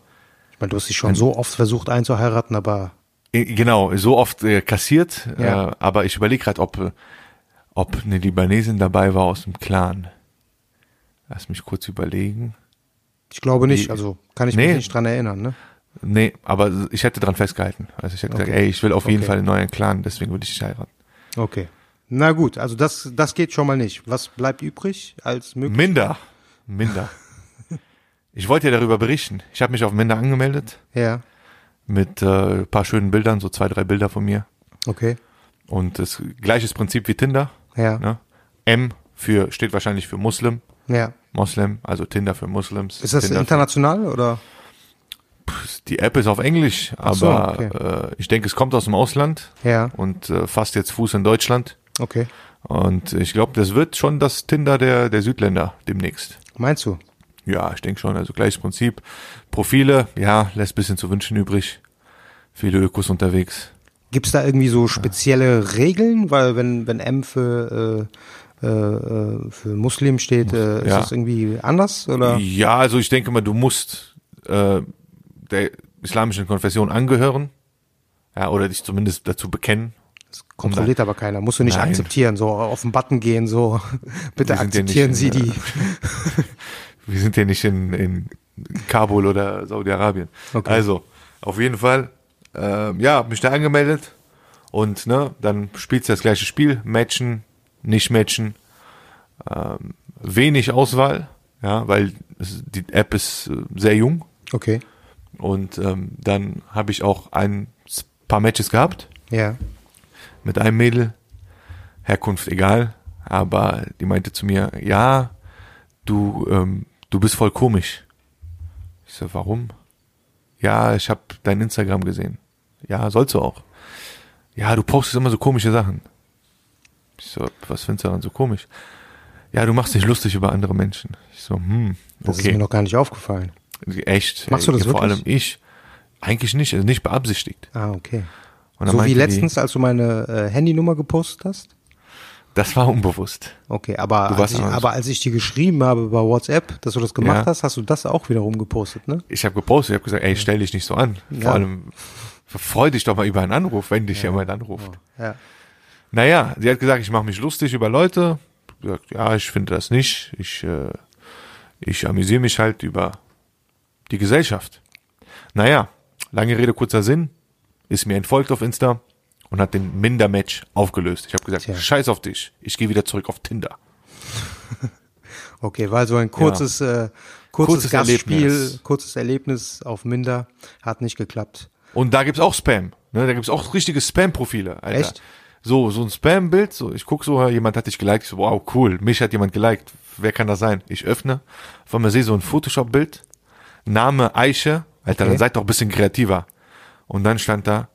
Ich meine, du hast dich schon so oft versucht einzuheiraten, aber Genau, so oft äh, kassiert, Ja. äh, aber ich überlege gerade, ob, äh, ob eine Libanesin dabei war aus dem Clan. Lass mich kurz überlegen. ich glaube nicht. Die- Also kann ich Nee. mich nicht dran erinnern. Ne? Nee, aber ich hätte dran festgehalten. Also ich hätte gesagt, ey, ich will auf jeden Okay. Fall einen neuen Clan, deswegen würde ich dich heiraten. Okay. Na gut, also das, das geht schon mal nicht. Was bleibt übrig als möglich? Minder. Minder. Ich wollte ja darüber berichten. Ich habe mich auf Minder angemeldet Ja, mit äh, ein paar schönen Bildern, so zwei, drei Bilder von mir. okay. Und das gleiches Prinzip wie Tinder. Ja, Ne? M für steht wahrscheinlich für Muslim, ja. Moslem, also Tinder für Muslims. Ist das Tinder international oder? die App ist auf Englisch, aber so, okay. äh, ich denke, es kommt aus dem Ausland Ja, und äh, fasst jetzt Fuß in Deutschland. okay. Und ich glaube, das wird schon das Tinder der, der Südländer demnächst. Meinst du? Ja, ich denke schon. Also gleiches Prinzip. Profile, ja, lässt bisschen zu wünschen übrig. Viele Ökos unterwegs. Gibt's da irgendwie so spezielle Regeln? Weil wenn, wenn M für, äh, äh, äh, für Muslim steht, äh, ist ja. das irgendwie anders? Oder? Ja, also ich denke mal, du musst äh, der islamischen Konfession angehören. Ja, oder dich zumindest dazu bekennen. Kontrolliert aber keiner. Musst du nicht Nein. akzeptieren, so auf den Button gehen, so bitte akzeptieren Sie äh, die. Wir sind ja nicht in, in Kabul oder Saudi-Arabien. Okay. Also, auf jeden Fall, ähm, ja, hab mich da angemeldet und ne, dann spielst du das gleiche Spiel, matchen, nicht matchen, ähm, wenig Auswahl, ja, weil es, die App ist äh, sehr jung Okay. und ähm, dann habe ich auch ein paar Matches gehabt Ja. mit einem Mädel, Herkunft egal, aber die meinte zu mir, ja, du, ähm, du bist voll komisch. Ich so, warum? Ja, ich habe dein Instagram gesehen. Ja, sollst du auch. Ja, du postest immer so komische Sachen. Ich so, was findest du daran so komisch? Ja, du machst dich lustig über andere Menschen. Ich so, hm, Das ist okay. mir noch gar nicht aufgefallen. Echt? Machst du das Vor wirklich? allem ich. Eigentlich nicht, also nicht beabsichtigt. Ah, okay. So wie meinte die, letztens, als du meine äh, Handynummer gepostet hast? Das war unbewusst. Okay, aber als, ich, aber als ich dir geschrieben habe über WhatsApp, dass du das gemacht Ja. hast, hast du das auch wiederum gepostet, ne? Ich habe gepostet, ich habe gesagt, ey, stell dich nicht so an. Ja. Vor allem, freu dich doch mal über einen Anruf, wenn dich jemand anruft. Ja. Naja, sie hat gesagt, ich mache mich lustig über Leute. Ich gesagt, ja, ich finde das nicht. Ich, äh, ich amüsiere mich halt über die Gesellschaft. Naja, lange Rede, kurzer Sinn, ist mir entfolgt auf Insta und hat den Minder-Match aufgelöst. Ich habe gesagt, Tja. scheiß auf dich, ich gehe wieder zurück auf Tinder. Okay, weil so ein kurzes, äh, kurzes, Kurzes Gastspiel, Erlebnis. kurzes Erlebnis auf Minder hat nicht geklappt. Und da gibt's auch Spam. Ne? Da gibt's auch richtige Spam-Profile. Alter. Echt? So, so ein Spam-Bild. So, ich guck so, jemand hat dich geliked. So, wow, cool. Mich hat jemand geliked. Wer kann das sein? Ich öffne. Auf einmal sehe so ein Photoshop-Bild. Name Eiche. Alter, Okay. dann seid doch ein bisschen kreativer. Und dann stand da,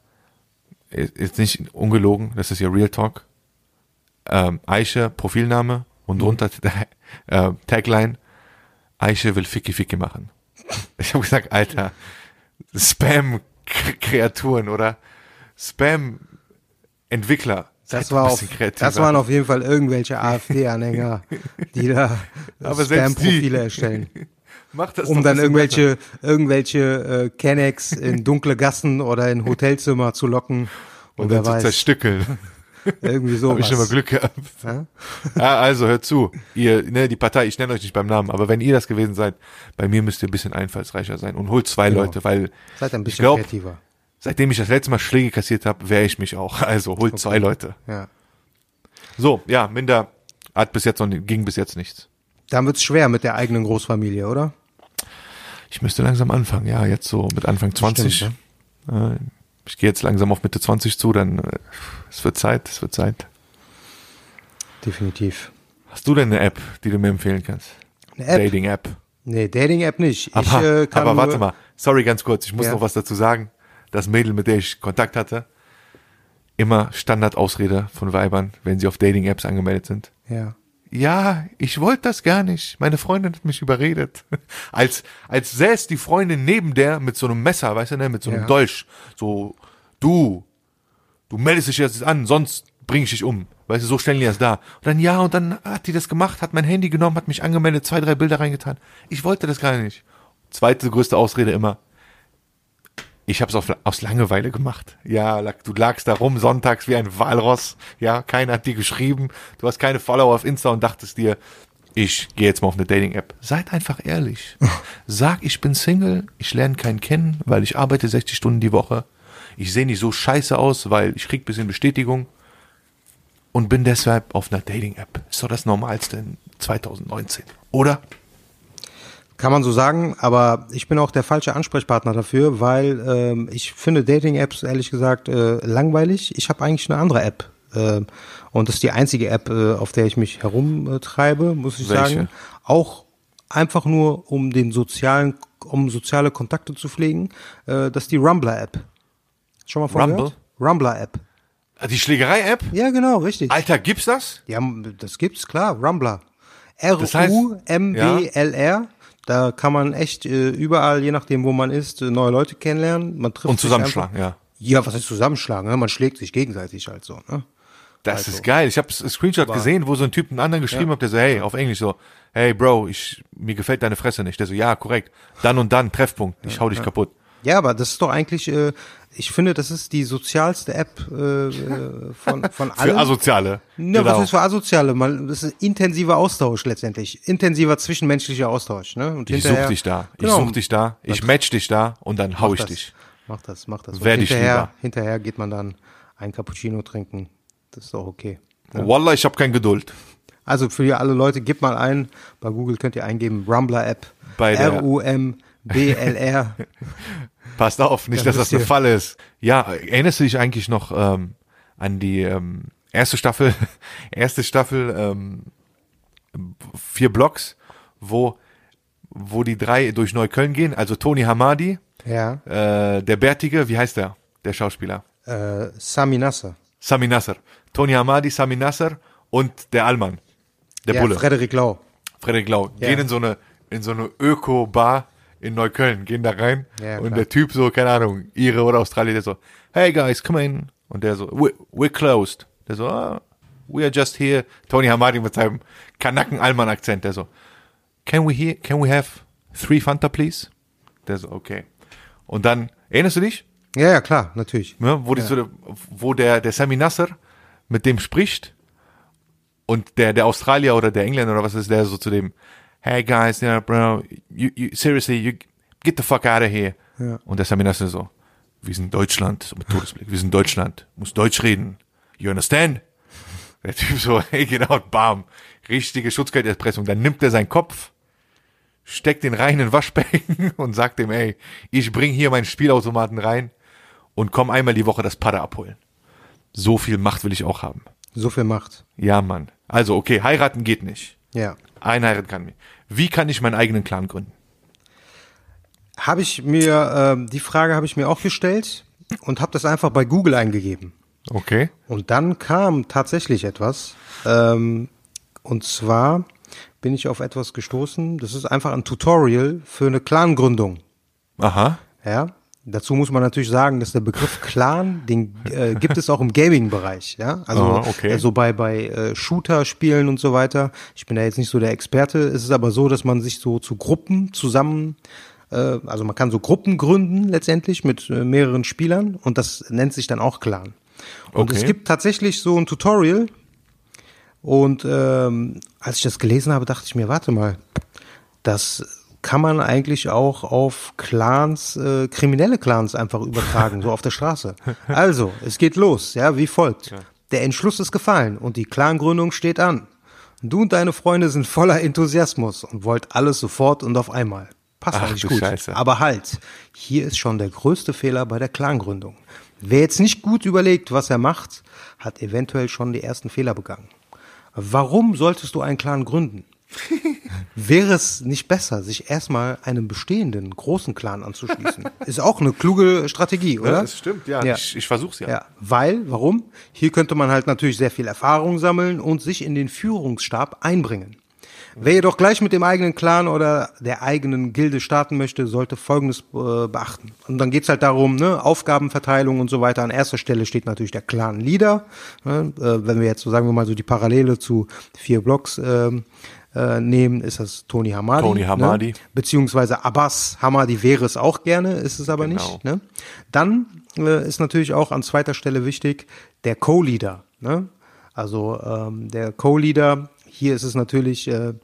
jetzt nicht ungelogen, das ist ja Real Talk. Ähm, Eiche, Profilname und drunter äh, Tagline, Eiche will Ficky Ficky machen. Ich habe gesagt, Alter, Spam-Kreaturen oder Spam-Entwickler. Das, war auf, das waren auf jeden Fall irgendwelche AfD-Anhänger, die da Spam-Profile erstellen. Macht das um dann ein bisschen irgendwelche, irgendwelche äh, Kennex in dunkle Gassen oder in Hotelzimmer zu locken. Und, und dann zu zerstückeln. irgendwie Habe ich schon mal. Glück gehabt. Ja? Ja, also hört zu. Ihr, ne, die Partei, ich nenne euch nicht beim Namen, aber wenn ihr das gewesen seid, bei mir müsst ihr ein bisschen einfallsreicher sein und holt zwei Genau. Leute, weil Seid ein ich bisschen glaub, kreativer. seitdem ich das letzte Mal Schläge kassiert habe, wehre ich mich auch. Also holt zwei Leute. Ja. So, ja, Minder hat bis jetzt noch, ging bis jetzt nichts. Dann wird's schwer mit der eigenen Großfamilie, oder? Ich müsste langsam anfangen, ja, jetzt so mit Anfang 20. Stimmt, Äh, Ich gehe jetzt langsam auf Mitte 20 zu, dann äh, es wird Zeit, es wird Zeit. Definitiv. Hast du denn eine App, die du mir empfehlen kannst? Eine App? Dating-App. Nee, Dating-App nicht. Ich Aber, äh, kann aber warte mal, sorry ganz kurz, ich muss Ja. noch was dazu sagen. Das Mädel, mit der ich Kontakt hatte, immer Standardausrede von Weibern, wenn sie auf Dating-Apps angemeldet sind. Ja. Ja, ich wollte das gar nicht. Meine Freundin hat mich überredet. Als, als säß die Freundin neben der mit so einem Messer, weißt du, ne, mit so einem Ja. Dolch. So, du, du meldest dich jetzt an, sonst bring ich dich um. Weißt du, so stellen die das da. Und dann, ja, und dann hat die das gemacht, hat mein Handy genommen, hat mich angemeldet, zwei, drei Bilder reingetan. Ich wollte das gar nicht. Zweite größte Ausrede immer. Ich habe es aus Langeweile gemacht. Ja, du lagst da rum sonntags wie ein Walross. Ja, keiner hat dir geschrieben. Du hast keine Follower auf Insta und dachtest dir, ich gehe jetzt mal auf eine Dating-App. Seid einfach ehrlich. Sag, ich bin Single, ich lerne keinen kennen, weil ich arbeite 60 Stunden die Woche. Ich sehe nicht so scheiße aus, weil ich krieg bisschen Bestätigung und bin deshalb auf einer Dating-App. Ist doch das Normalste in 2019, oder? Kann man so sagen, aber ich bin auch der falsche Ansprechpartner dafür, weil ähm, ich finde Dating-Apps ehrlich gesagt äh, langweilig. Ich habe eigentlich eine andere App. ähm, und das ist die einzige App, äh, auf der ich mich herumtreibe, muss ich Welche? sagen. Auch einfach nur, um den sozialen um soziale Kontakte zu pflegen, äh, das ist die Rumbler-App. Schon mal von Rumble? gehört? Rumbler-App. Die Schlägerei-App? Ja, genau, richtig. Alter, gibt's das? Ja, das gibt's, klar, Rumbler. R-U-M-B-L-R. Da kann man echt äh, überall, je nachdem, wo man ist, äh, neue Leute kennenlernen. Man trifft Und zusammenschlagen, ja. Ja, was heißt zusammenschlagen? Ne? Man schlägt sich gegenseitig halt so. Ne? Das Also. ist geil. Ich habe einen Screenshot gesehen, wo so ein Typ einen anderen geschrieben hat, der so, hey, auf Englisch so, hey Bro, ich, mir gefällt deine Fresse nicht. Der so, ja, korrekt. Dann und dann, Treffpunkt. Ich hau dich kaputt. Ja, aber das ist doch eigentlich, äh, ich finde, das ist die sozialste App äh, äh, von, von allen. Für Asoziale. Ja, Genau. was ist für Asoziale? Man, das ist intensiver Austausch letztendlich. Intensiver zwischenmenschlicher Austausch. Ne? Und Ich such dich da. Ich Genau. such dich da. Ich match dich da und dann hau ich das, dich. Mach das, mach das. Und Werd ich hinterher, lieber. hinterher geht man dann ein Cappuccino trinken. Das ist doch okay. Wallah, ich hab kein Geduld. Also für alle Leute, gebt mal ein. Bei Google könnt ihr eingeben Rumbler App. Bei der- R-U-M-B-L-R. Passt auf, nicht, dass das wisst der ihr. Fall ist. Ja, erinnerst du dich eigentlich noch ähm, an die ähm, erste Staffel, erste Staffel, ähm, vier Blocks, wo, wo die drei durch Neukölln gehen, also Tony Hamadi, ja. äh, der Bärtige, wie heißt der, der Schauspieler? Äh, Sami Nasser. Sami Nasser. Tony Hamadi, Sami Nasser und der Allmann, der ja, Bulle. Frederik Lau. Frederik Lau, Ja. gehen in so eine, in so eine Öko-Bar in Neukölln, gehen da rein Ja, und der Typ so, keine Ahnung, Ire oder Australier, der so, hey guys, come in. Und der so, we, we're closed. Der so, ah, we are just here. Tony Hamadi mit seinem Kanaken-Alman-Akzent, der so, can we here, can we have three Fanta, please? Der so, okay. Und dann, erinnerst du dich? Ja, ja, klar, natürlich. ne, wo, die so, wo der, der Sami Nasser mit dem spricht und der, der Australier oder der Engländer oder was ist, der so zu dem, hey guys, yeah, bro, you, you, seriously, you, get the fuck out of here. Ja. Und der Sami Nasser so, wir sind Deutschland, so mit Todesblick, wir sind Deutschland, muss Deutsch reden. You understand? Der Typ so, hey, genau, bam, richtige Schutzgelderpressung. Dann nimmt er seinen Kopf, steckt den rein in ein Waschbecken und sagt ihm, ey, ich bring hier meinen Spielautomaten rein und komm einmal die Woche das Padde abholen. So viel Macht will ich auch haben. So viel Macht. Ja, Mann. Also, okay, heiraten geht nicht. Ja. Einheiraten kann mich. Wie kann ich meinen eigenen Clan gründen? Habe ich mir, ähm, die Frage habe ich mir auch gestellt und habe das einfach bei Google eingegeben. Okay. Und dann kam tatsächlich etwas. Ähm, und zwar bin ich auf etwas gestoßen. Das ist einfach ein Tutorial für eine Clan-Gründung. Aha. Ja. Dazu muss man natürlich sagen, dass der Begriff Clan, den äh, gibt es auch im Gaming-Bereich. Ja. Also Ah, okay. äh, so bei bei äh, Shooter-Spielen und so weiter. Ich bin da jetzt nicht so der Experte. Es ist aber so, dass man sich so zu Gruppen zusammen äh, also man kann so Gruppen gründen letztendlich mit äh, mehreren Spielern und das nennt sich dann auch Clan. Und Okay. es gibt tatsächlich so ein Tutorial und ähm, als ich das gelesen habe, dachte ich mir, warte mal, das kann man eigentlich auch auf Clans, äh, kriminelle Clans einfach übertragen, so auf der Straße. Also, es geht los, ja, wie folgt. Der Entschluss ist gefallen und die Clangründung steht an. Du und deine Freunde sind voller Enthusiasmus und wollt alles sofort und auf einmal. Passt Ach, eigentlich gut. Scheiße. Aber halt, hier ist schon der größte Fehler bei der Clangründung. Wer jetzt nicht gut überlegt, was er macht, hat eventuell schon die ersten Fehler begangen. Warum solltest du einen Clan gründen? Wäre es nicht besser, sich erstmal einem bestehenden großen Clan anzuschließen? Ist auch eine kluge Strategie, oder? das stimmt, ja. Ja. Ich, ich versuch's ja. Ja, weil, warum? Hier könnte man halt natürlich sehr viel Erfahrung sammeln und sich in den Führungsstab einbringen. Wer jedoch gleich mit dem eigenen Clan oder der eigenen Gilde starten möchte, sollte Folgendes äh, beachten. Und dann geht's halt darum, ne, Aufgabenverteilung und so weiter. An erster Stelle steht natürlich der Clan-Leader. Ne, äh, wenn wir jetzt so, sagen wir mal, so die Parallele zu vier Blocks ähm, äh, nehmen, ist das Tony Hamadi. Tony Hamadi. Ne? Beziehungsweise Abbas Hamadi wäre es auch gerne, ist es aber Genau. nicht. Ne? Dann äh, ist natürlich auch an zweiter Stelle wichtig der Co-Leader. Ne? Also ähm, der Co-Leader, hier ist es natürlich, äh,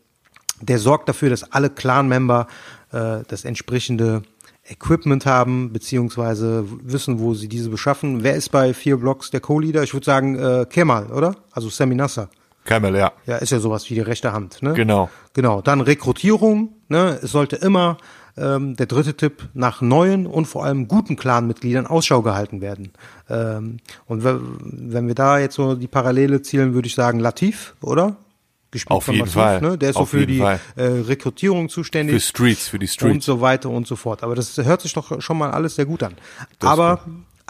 der sorgt dafür, dass alle Clan-Member äh, das entsprechende Equipment haben, beziehungsweise wissen, wo sie diese beschaffen. Wer ist bei vier Blocks der Co-Leader? Ich würde sagen äh, Kemal, oder? Also Sami Nasser. Camel, ja. Ja, ist ja sowas wie die rechte Hand. Ne? Genau. Genau. Dann Rekrutierung. Ne? Es sollte immer ähm, der dritte Tipp nach neuen und vor allem guten Clanmitgliedern Ausschau gehalten werden. Ähm, und we- wenn wir da jetzt so die Parallele zielen, würde ich sagen Latif, oder? gespielt Auf von jeden Massiv, Fall. Ne? Der ist so Auf für jeden die Fall. äh, Rekrutierung zuständig. Für Streets, für die und Streets. so weiter und so fort. Aber das hört sich doch schon mal alles sehr gut an. Aber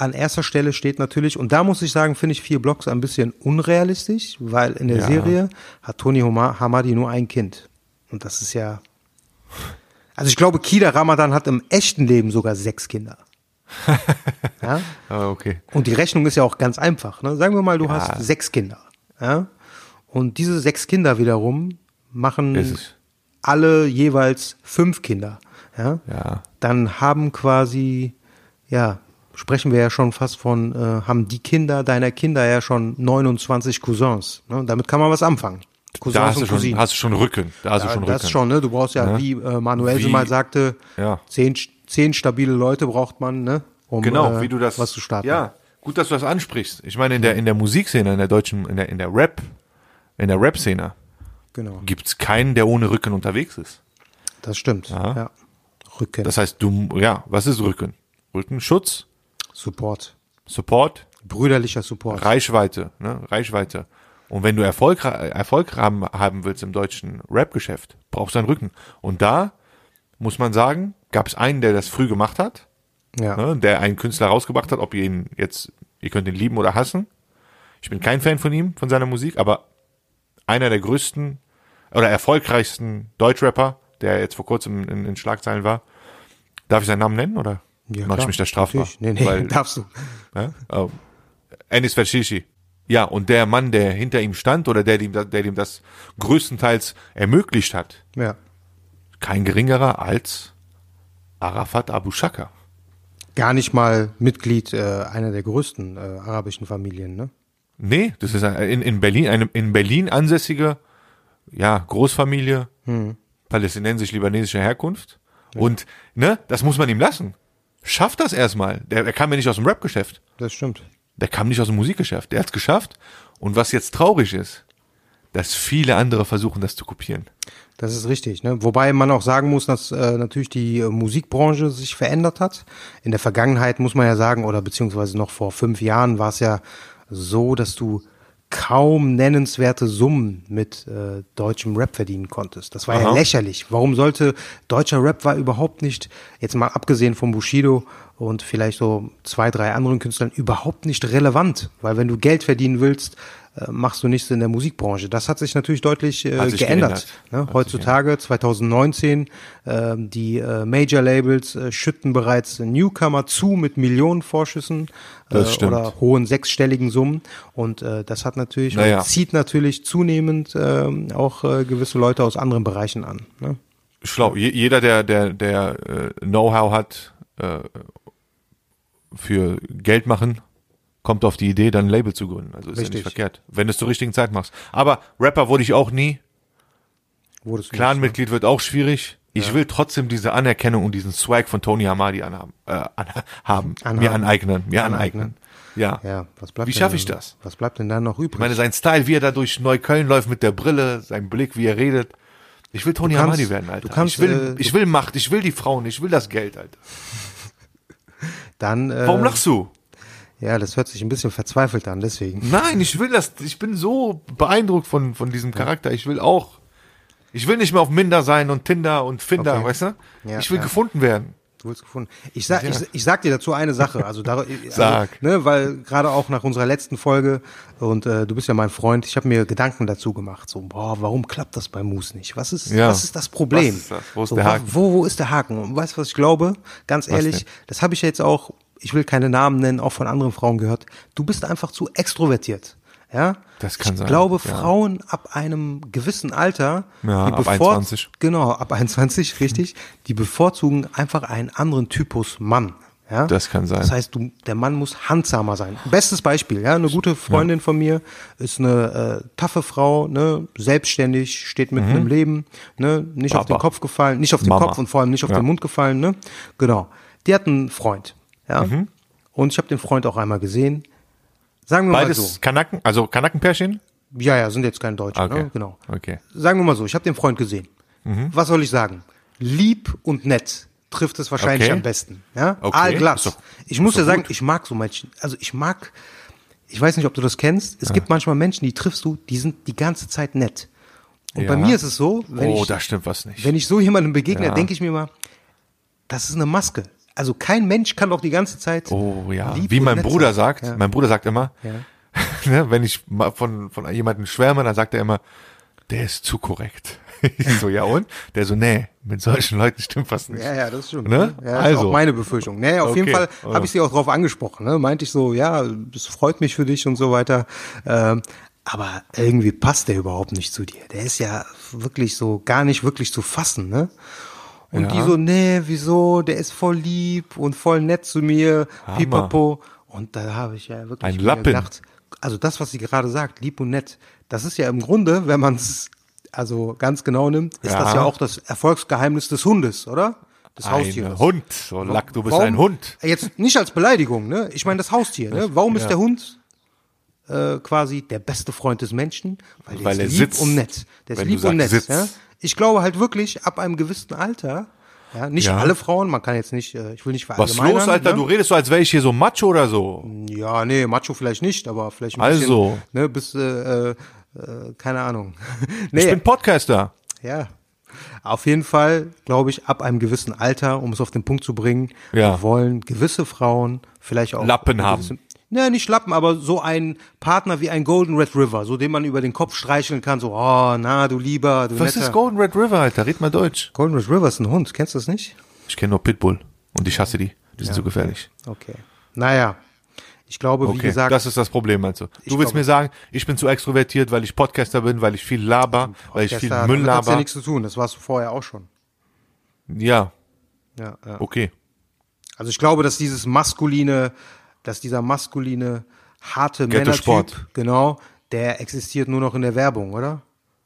an erster Stelle steht natürlich, und da muss ich sagen, finde ich vier Blocks ein bisschen unrealistisch, weil in der Ja. Serie hat Tony Hamadi nur ein Kind. Und das ist ja. Also ich glaube, Kida Ramadan hat im echten Leben sogar sechs Kinder. ja? Ah, okay. Und die Rechnung ist ja auch ganz einfach. Ne? Sagen wir mal, du Ja. hast sechs Kinder. Ja? Und diese sechs Kinder wiederum machen alle jeweils fünf Kinder. Ja? Ja. Dann haben quasi, ja, sprechen wir ja schon fast von, äh, haben die Kinder deiner Kinder ja schon 29 Cousins. Ne? Damit kann man was anfangen. Cousins Da hast du, und schon, Cousinen. hast du schon Rücken. Da hast du Ja, schon das Rücken. schon, ne? Du brauchst ja, Ne? wie äh, Manuel Wie- mal sagte, Ja. zehn, zehn stabile Leute braucht man, ne? Um Genau, äh, wie du das. was zu starten. Ja, gut, dass du das ansprichst. Ich meine, in der, in der Musikszene, in der deutschen, in der, in der Rap, in der Rap-Szene Genau, gibt's keinen, der ohne Rücken unterwegs ist. das stimmt. Ja. Ja. Rücken, Das heißt, du, ja, was ist Rücken? Rückenschutz, Support, Support, brüderlicher Support. Reichweite, ne? Reichweite. Und wenn du Erfolg, Erfolg haben, haben willst im deutschen Rap-Geschäft, brauchst du einen Rücken. Und da muss man sagen, gab es einen, der das früh gemacht hat, Ja. ne? der einen Künstler rausgebracht hat, ob ihr ihn jetzt, ihr könnt ihn lieben oder hassen. Ich bin kein Fan von ihm, von seiner Musik, aber einer der größten oder erfolgreichsten Deutschrapper, der jetzt vor kurzem in, in Schlagzeilen war. Darf ich seinen Namen nennen oder Ja, mache ich mich da strafbar? Nee, nee, Weil, darfst du. ja? Oh. Enis Vershishi. Ja, und der Mann, der hinter ihm stand oder der ihm, der ihm das größtenteils ermöglicht hat, Ja. kein geringerer als Arafat Abu Shaka. Gar nicht mal Mitglied äh, einer der größten äh, arabischen Familien, ne? Nee, das ist ein- in, in Berlin, eine in Berlin ansässige, ja, Großfamilie, palästinensisch-libanesischer Herkunft. Und, ne, das muss man ihm lassen. Schafft das erstmal. Der, der kam ja nicht aus dem Rap-Geschäft. Das stimmt. Der kam nicht aus dem Musikgeschäft. Der hat's geschafft. Und was jetzt traurig ist, dass viele andere versuchen, das zu kopieren. Das ist richtig. Ne? Wobei man auch sagen muss, dass äh, natürlich die äh, Musikbranche sich verändert hat. In der Vergangenheit muss man ja sagen, oder beziehungsweise noch vor fünf Jahren war es ja so, dass du kaum nennenswerte Summen mit äh, deutschem Rap verdienen konntest. Das war ja Aha. lächerlich. Warum sollte deutscher Rap war überhaupt nicht, jetzt mal abgesehen von Bushido und vielleicht so zwei, drei anderen Künstlern, überhaupt nicht relevant. Weil wenn du Geld verdienen willst, äh, machst du nichts in der Musikbranche. Das hat sich natürlich deutlich äh, sich geändert. geändert. Ne? Hat sich Heutzutage, 2019, ähm, die äh, Major-Labels äh, schütten bereits Newcomer zu mit Millionenvorschüssen äh, oder hohen sechsstelligen Summen. Und äh, das hat natürlich, Naja. zieht natürlich zunehmend ähm, auch äh, gewisse Leute aus anderen Bereichen an. Ne? Schlau. Je, jeder, der, der, der äh, Know-how hat äh, für Geld machen, kommt auf die Idee, dann ein Label zu gründen. Also ist ja nicht verkehrt, wenn du es zur richtigen Zeit machst. Aber Rapper wurde ich auch nie. Wurdest Clanmitglied wird auch schwierig. Ich will trotzdem diese Anerkennung und diesen Swag von Tony Hamadi anhaben, äh, an, haben, mir Anhaben. aneignen, mir Aneignen. aneignen. Ja. Ja, was bleibt Wie schaffe ich das? Was bleibt denn da noch übrig? Ich meine, sein Style, wie er da durch Neukölln läuft mit der Brille, sein Blick, wie er redet. Ich will Tony kannst- Hamadi werden, Alter. du kannst, ich will, äh, ich will Macht, ich will die Frauen, ich will das Geld, Alter. Dann, äh, Warum lachst du? Ja, das hört sich ein bisschen verzweifelt an, deswegen. Nein, ich will das. Ich bin so beeindruckt von, von diesem Charakter. Ich will auch. Ich will nicht mehr auf Minder sein und Tinder und Finder, Okay. weißt du? Ja, ich will ja. gefunden werden. Du wurdest gefunden. Ich sag, Ja. ich, ich sag dir dazu eine Sache. Also, da, also Sag. ne, weil gerade auch nach unserer letzten Folge und äh, du bist ja mein Freund, ich habe mir Gedanken dazu gemacht. So, boah, warum klappt das bei Moose nicht? Was ist, Ja. was ist das Problem? Ist das? Wo ist so, der Haken? Wo, wo ist der Haken? Und weißt du, was ich glaube? Ganz ehrlich, das habe ich jetzt auch. Ich will keine Namen nennen, auch von anderen Frauen gehört. Du bist einfach zu extrovertiert. Ja, Das kann ich sein, glaube, ja. Frauen ab einem gewissen Alter, Ja, die ab bevor- 21. Genau, ab 21, richtig. Die bevorzugen einfach einen anderen Typus Mann. Ja? Das kann sein. Das heißt, du, der Mann muss handsamer sein. Bestes Beispiel, ja, eine gute Freundin von mir ist eine äh, taffe Frau, ne, selbstständig, steht mitten im Leben, ne, nicht auf den Mhm. Papa. Kopf gefallen, nicht auf den Mama. Kopf und vor allem nicht auf Ja. den Mund gefallen, ne? Genau. Die hat einen Freund, ja. Mhm. Und ich habe den Freund auch einmal gesehen. Sagen wir Beides mal so. Kanaken, also Kanackenpärchen? Ja, ja, sind jetzt keine Deutschen, Okay. ne? Genau Okay. sagen wir mal so, ich habe den Freund gesehen. Mhm. Was soll ich sagen? Lieb und nett trifft es wahrscheinlich Okay. am besten. Ja? Okay. Allglatt. Doch- ich muss doch sagen, gut. ich mag so Menschen. Also ich mag, ich weiß nicht, ob du das kennst. Es gibt manchmal Menschen, die triffst du, die sind die ganze Zeit nett. Und Ja. bei mir ist es so, wenn oh, ich, wenn ich so jemandem begegne, Ja. denke ich mir mal, das ist eine Maske. Also kein Mensch kann doch die ganze Zeit. Oh ja, wie mein Bruder sein. sagt, Ja. mein Bruder sagt immer, Ja. ne, wenn ich mal von, von jemandem schwärme, dann sagt er immer, der ist zu korrekt. Ich so, ja und? Der so, nee, mit solchen Leuten stimmt was nicht. Ja, ja, das stimmt. Ne? Ja, das Also. ist auch meine Befürchtung. Nee, auf jeden Okay. Fall Oh. habe ich sie auch drauf angesprochen. Ne? Meinte ich so, ja, das freut mich für dich und so weiter. Ähm, aber irgendwie passt der überhaupt nicht zu dir. Der ist ja wirklich so gar nicht wirklich zu fassen, ne? Und Ja. die so, nee, wieso? Der ist voll lieb und voll nett zu mir, Hammer. pipapo. Und da habe ich ja wirklich Ein Lappen. gedacht, also das, was sie gerade sagt, lieb und nett, das ist ja im Grunde, wenn man es also ganz genau nimmt, ist Ja. das ja auch das Erfolgsgeheimnis des Hundes, oder? Des Haustieres. Ein Hund. So, Lack, du bist Warum- ein Hund. Jetzt nicht als Beleidigung, ne? Ich meine das Haustier, ne? Warum ist ja. der Hund äh, quasi der beste Freund des Menschen? der Weil ist er lieb sitzt. und nett. Der ist lieb und nett. sagst, Ja? Ich glaube halt wirklich, ab einem gewissen Alter, ja, nicht Ja. alle Frauen, man kann jetzt nicht, äh, ich will nicht Was verallgemeinern. los, Alter? Ne? Du redest so, als wäre ich hier so Macho oder so. Ja, nee, Macho vielleicht nicht, aber vielleicht ein Also. bisschen, ne, bis, äh, äh, keine Ahnung. Ich nee, bin Podcaster. ja. Auf jeden Fall, glaube ich, ab einem gewissen Alter, um es auf den Punkt zu bringen, Ja. wollen gewisse Frauen vielleicht auch Lappen haben. Gewisse- Ne, nicht Lappen, aber so ein Partner wie ein Golden Red River, so den man über den Kopf streicheln kann, so, oh, na, du lieber, du Was netter. ist Golden Red River, Alter? Red mal Deutsch. Golden Red River ist ein Hund, kennst du das nicht? Ich kenne nur Pitbull. Und ich hasse die. Die sind so gefährlich. Okay. Naja, ich glaube, wie Okay, gesagt, das ist das Problem, also. Du willst glaube- mir sagen, ich bin zu extrovertiert, weil ich Podcaster bin, weil ich viel laber, weil ich viel Müll damit hat's ja laber. nichts zu tun, das warst du vorher auch schon. Ja, Ja, ja. okay. Also ich glaube, dass dieses maskuline, dass dieser maskuline, harte. Männertyp, genau, der existiert nur noch in der Werbung, oder?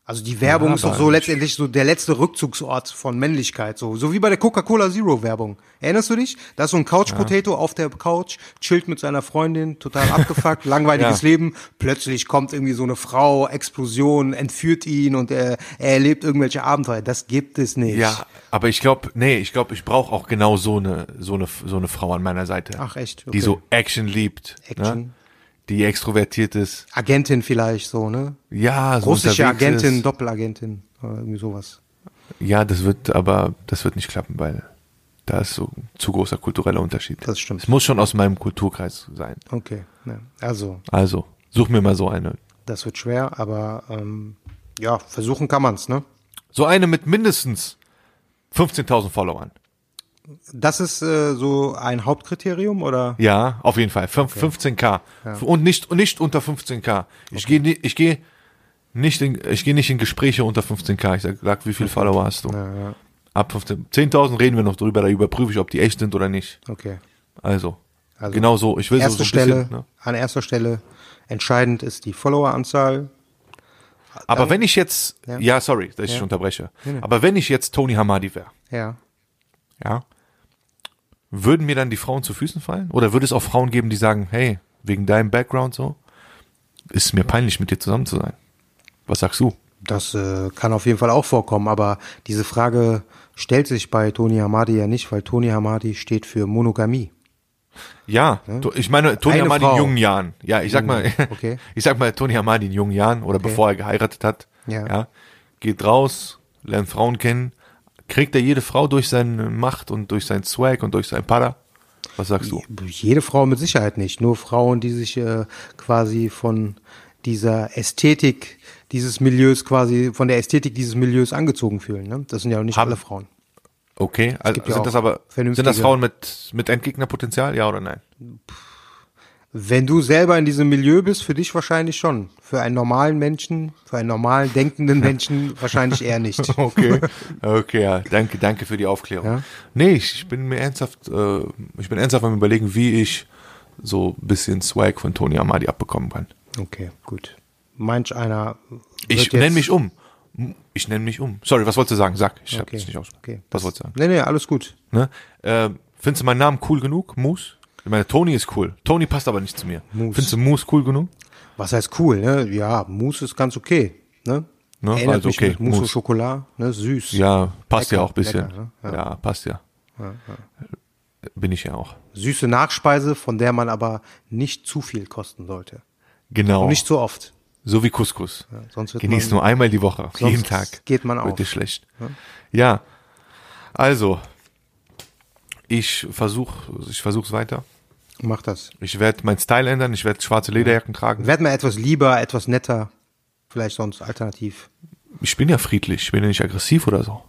Also die Werbung Ja, ist doch so ich- letztendlich so der letzte Rückzugsort von Männlichkeit, so, so wie bei der Coca-Cola Zero Werbung. Erinnerst du dich? Da ist so ein Couch Potato auf der Couch, chillt mit seiner Freundin, total abgefuckt, langweiliges Ja. Leben. Plötzlich kommt irgendwie so eine Frau, Explosion, entführt ihn und er, er erlebt irgendwelche Abenteuer. Das gibt es nicht. Ja, aber ich glaube, nee, ich glaube, ich brauche auch genau so eine, so eine, so eine Frau an meiner Seite. Ach, echt? Die Okay. so Action liebt. Action. Ne? Die extrovertiert ist. Agentin vielleicht so, ne? Ja, so Russische Agentin, Ist. Doppelagentin, irgendwie sowas. Ja, das wird, aber das wird nicht klappen, weil da ist so ein zu großer kultureller Unterschied. Das stimmt. Es muss schon aus meinem Kulturkreis sein. Okay, ne. also Also, such mir mal so eine. das wird schwer, aber ähm, ja, versuchen kann man's, ne? So eine mit mindestens 15.000 Followern. Das ist äh, so ein Hauptkriterium oder? Ja, auf jeden Fall. Fünf- 15k. Und nicht, nicht unter 15k. Ich gehe gehe, ich gehe nicht in, ich gehe nicht in Gespräche unter 15k. Ich sag, sag wie viel Follower hast du? Ja, ja, Ab 15 10.000 reden wir noch drüber, da überprüfe ich, ob die echt sind oder nicht. okay. Also, Also, genau so. Ich will so, so Erste ein Stelle, bisschen, ne? an erster Stelle entscheidend ist die Followeranzahl. Aber wenn ich jetzt, Ja. ja, sorry, dass ich unterbreche. Aber wenn ich jetzt Tony Hamadi wäre, Ja. ja, würden mir dann die Frauen zu Füßen fallen? Oder würde es auch Frauen geben, die sagen, hey, wegen deinem Background so, ist mir peinlich, mit dir zusammen zu sein? Was sagst du? Das äh, kann auf jeden Fall auch vorkommen, aber diese Frage stellt sich bei Tony Hamadi ja nicht, weil Tony Hamadi steht für Monogamie. Ja, to- ich meine, Tony Eine Hamadi Frau. in jungen Jahren. Ja, ich sag mal, okay. ich sag mal, Tony Hamadi in jungen Jahren oder bevor er geheiratet hat, Ja. ja, geht raus, lernt Frauen kennen, kriegt er jede Frau durch seine Macht und durch sein Swag und durch sein Para? Was sagst du? Jede Frau mit Sicherheit nicht. Nur Frauen, die sich äh, quasi von dieser Ästhetik dieses Milieus quasi, von der Ästhetik dieses Milieus angezogen fühlen. Ne? Das sind ja auch nicht Haben- alle Frauen. Okay, also ja sind auch das aber sind das Frauen mit mit Endgegnerpotenzial, ja oder nein? Wenn du selber in diesem Milieu bist, für dich wahrscheinlich schon. Für einen normalen Menschen, für einen normal denkenden Menschen wahrscheinlich eher nicht. Okay, okay, ja, danke, danke für die Aufklärung. Ja. Nee, ich, ich bin mir ernsthaft, äh, ich bin ernsthaft am überlegen, wie ich so ein bisschen Swag von Tony Amadi abbekommen kann. Okay, gut. Manch einer. Ich nenne mich um. Ich nenne mich um. Sorry, was wolltest du sagen? Sag, ich Okay, das nicht aus. okay. Was wolltest du sagen? Nee, nee, alles gut. Ne? Äh, findest du meinen Namen cool genug? Moose? Ich meine, Tony ist cool. Tony passt aber nicht zu mir. Moose. Findest du Moose cool genug? Was heißt cool, ne? Ja, Mousse ist ganz okay, ne? Ne? Erinnert Also mich okay, mit Mousse Mousse. Chocolat, ne? Süß. Ja, passt Lecker, ja auch ein bisschen. lecker, ne? ja. passt ja. Bin ich ja auch. Süße Nachspeise, von der man aber nicht zu viel kosten sollte. Genau. Und nicht zu oft. So wie Couscous. Ja, sonst Genieß nur einmal die Woche, jeden Tag. geht man Wird auf. dir schlecht. Ja. Also, ich versuche, ich versuch's weiter. Mach das. Ich werde meinen Style ändern. Ich werde schwarze Lederjacken tragen. Werd mal etwas lieber, etwas netter. Vielleicht sonst alternativ. Ich bin ja friedlich. Ich bin ja nicht aggressiv oder so.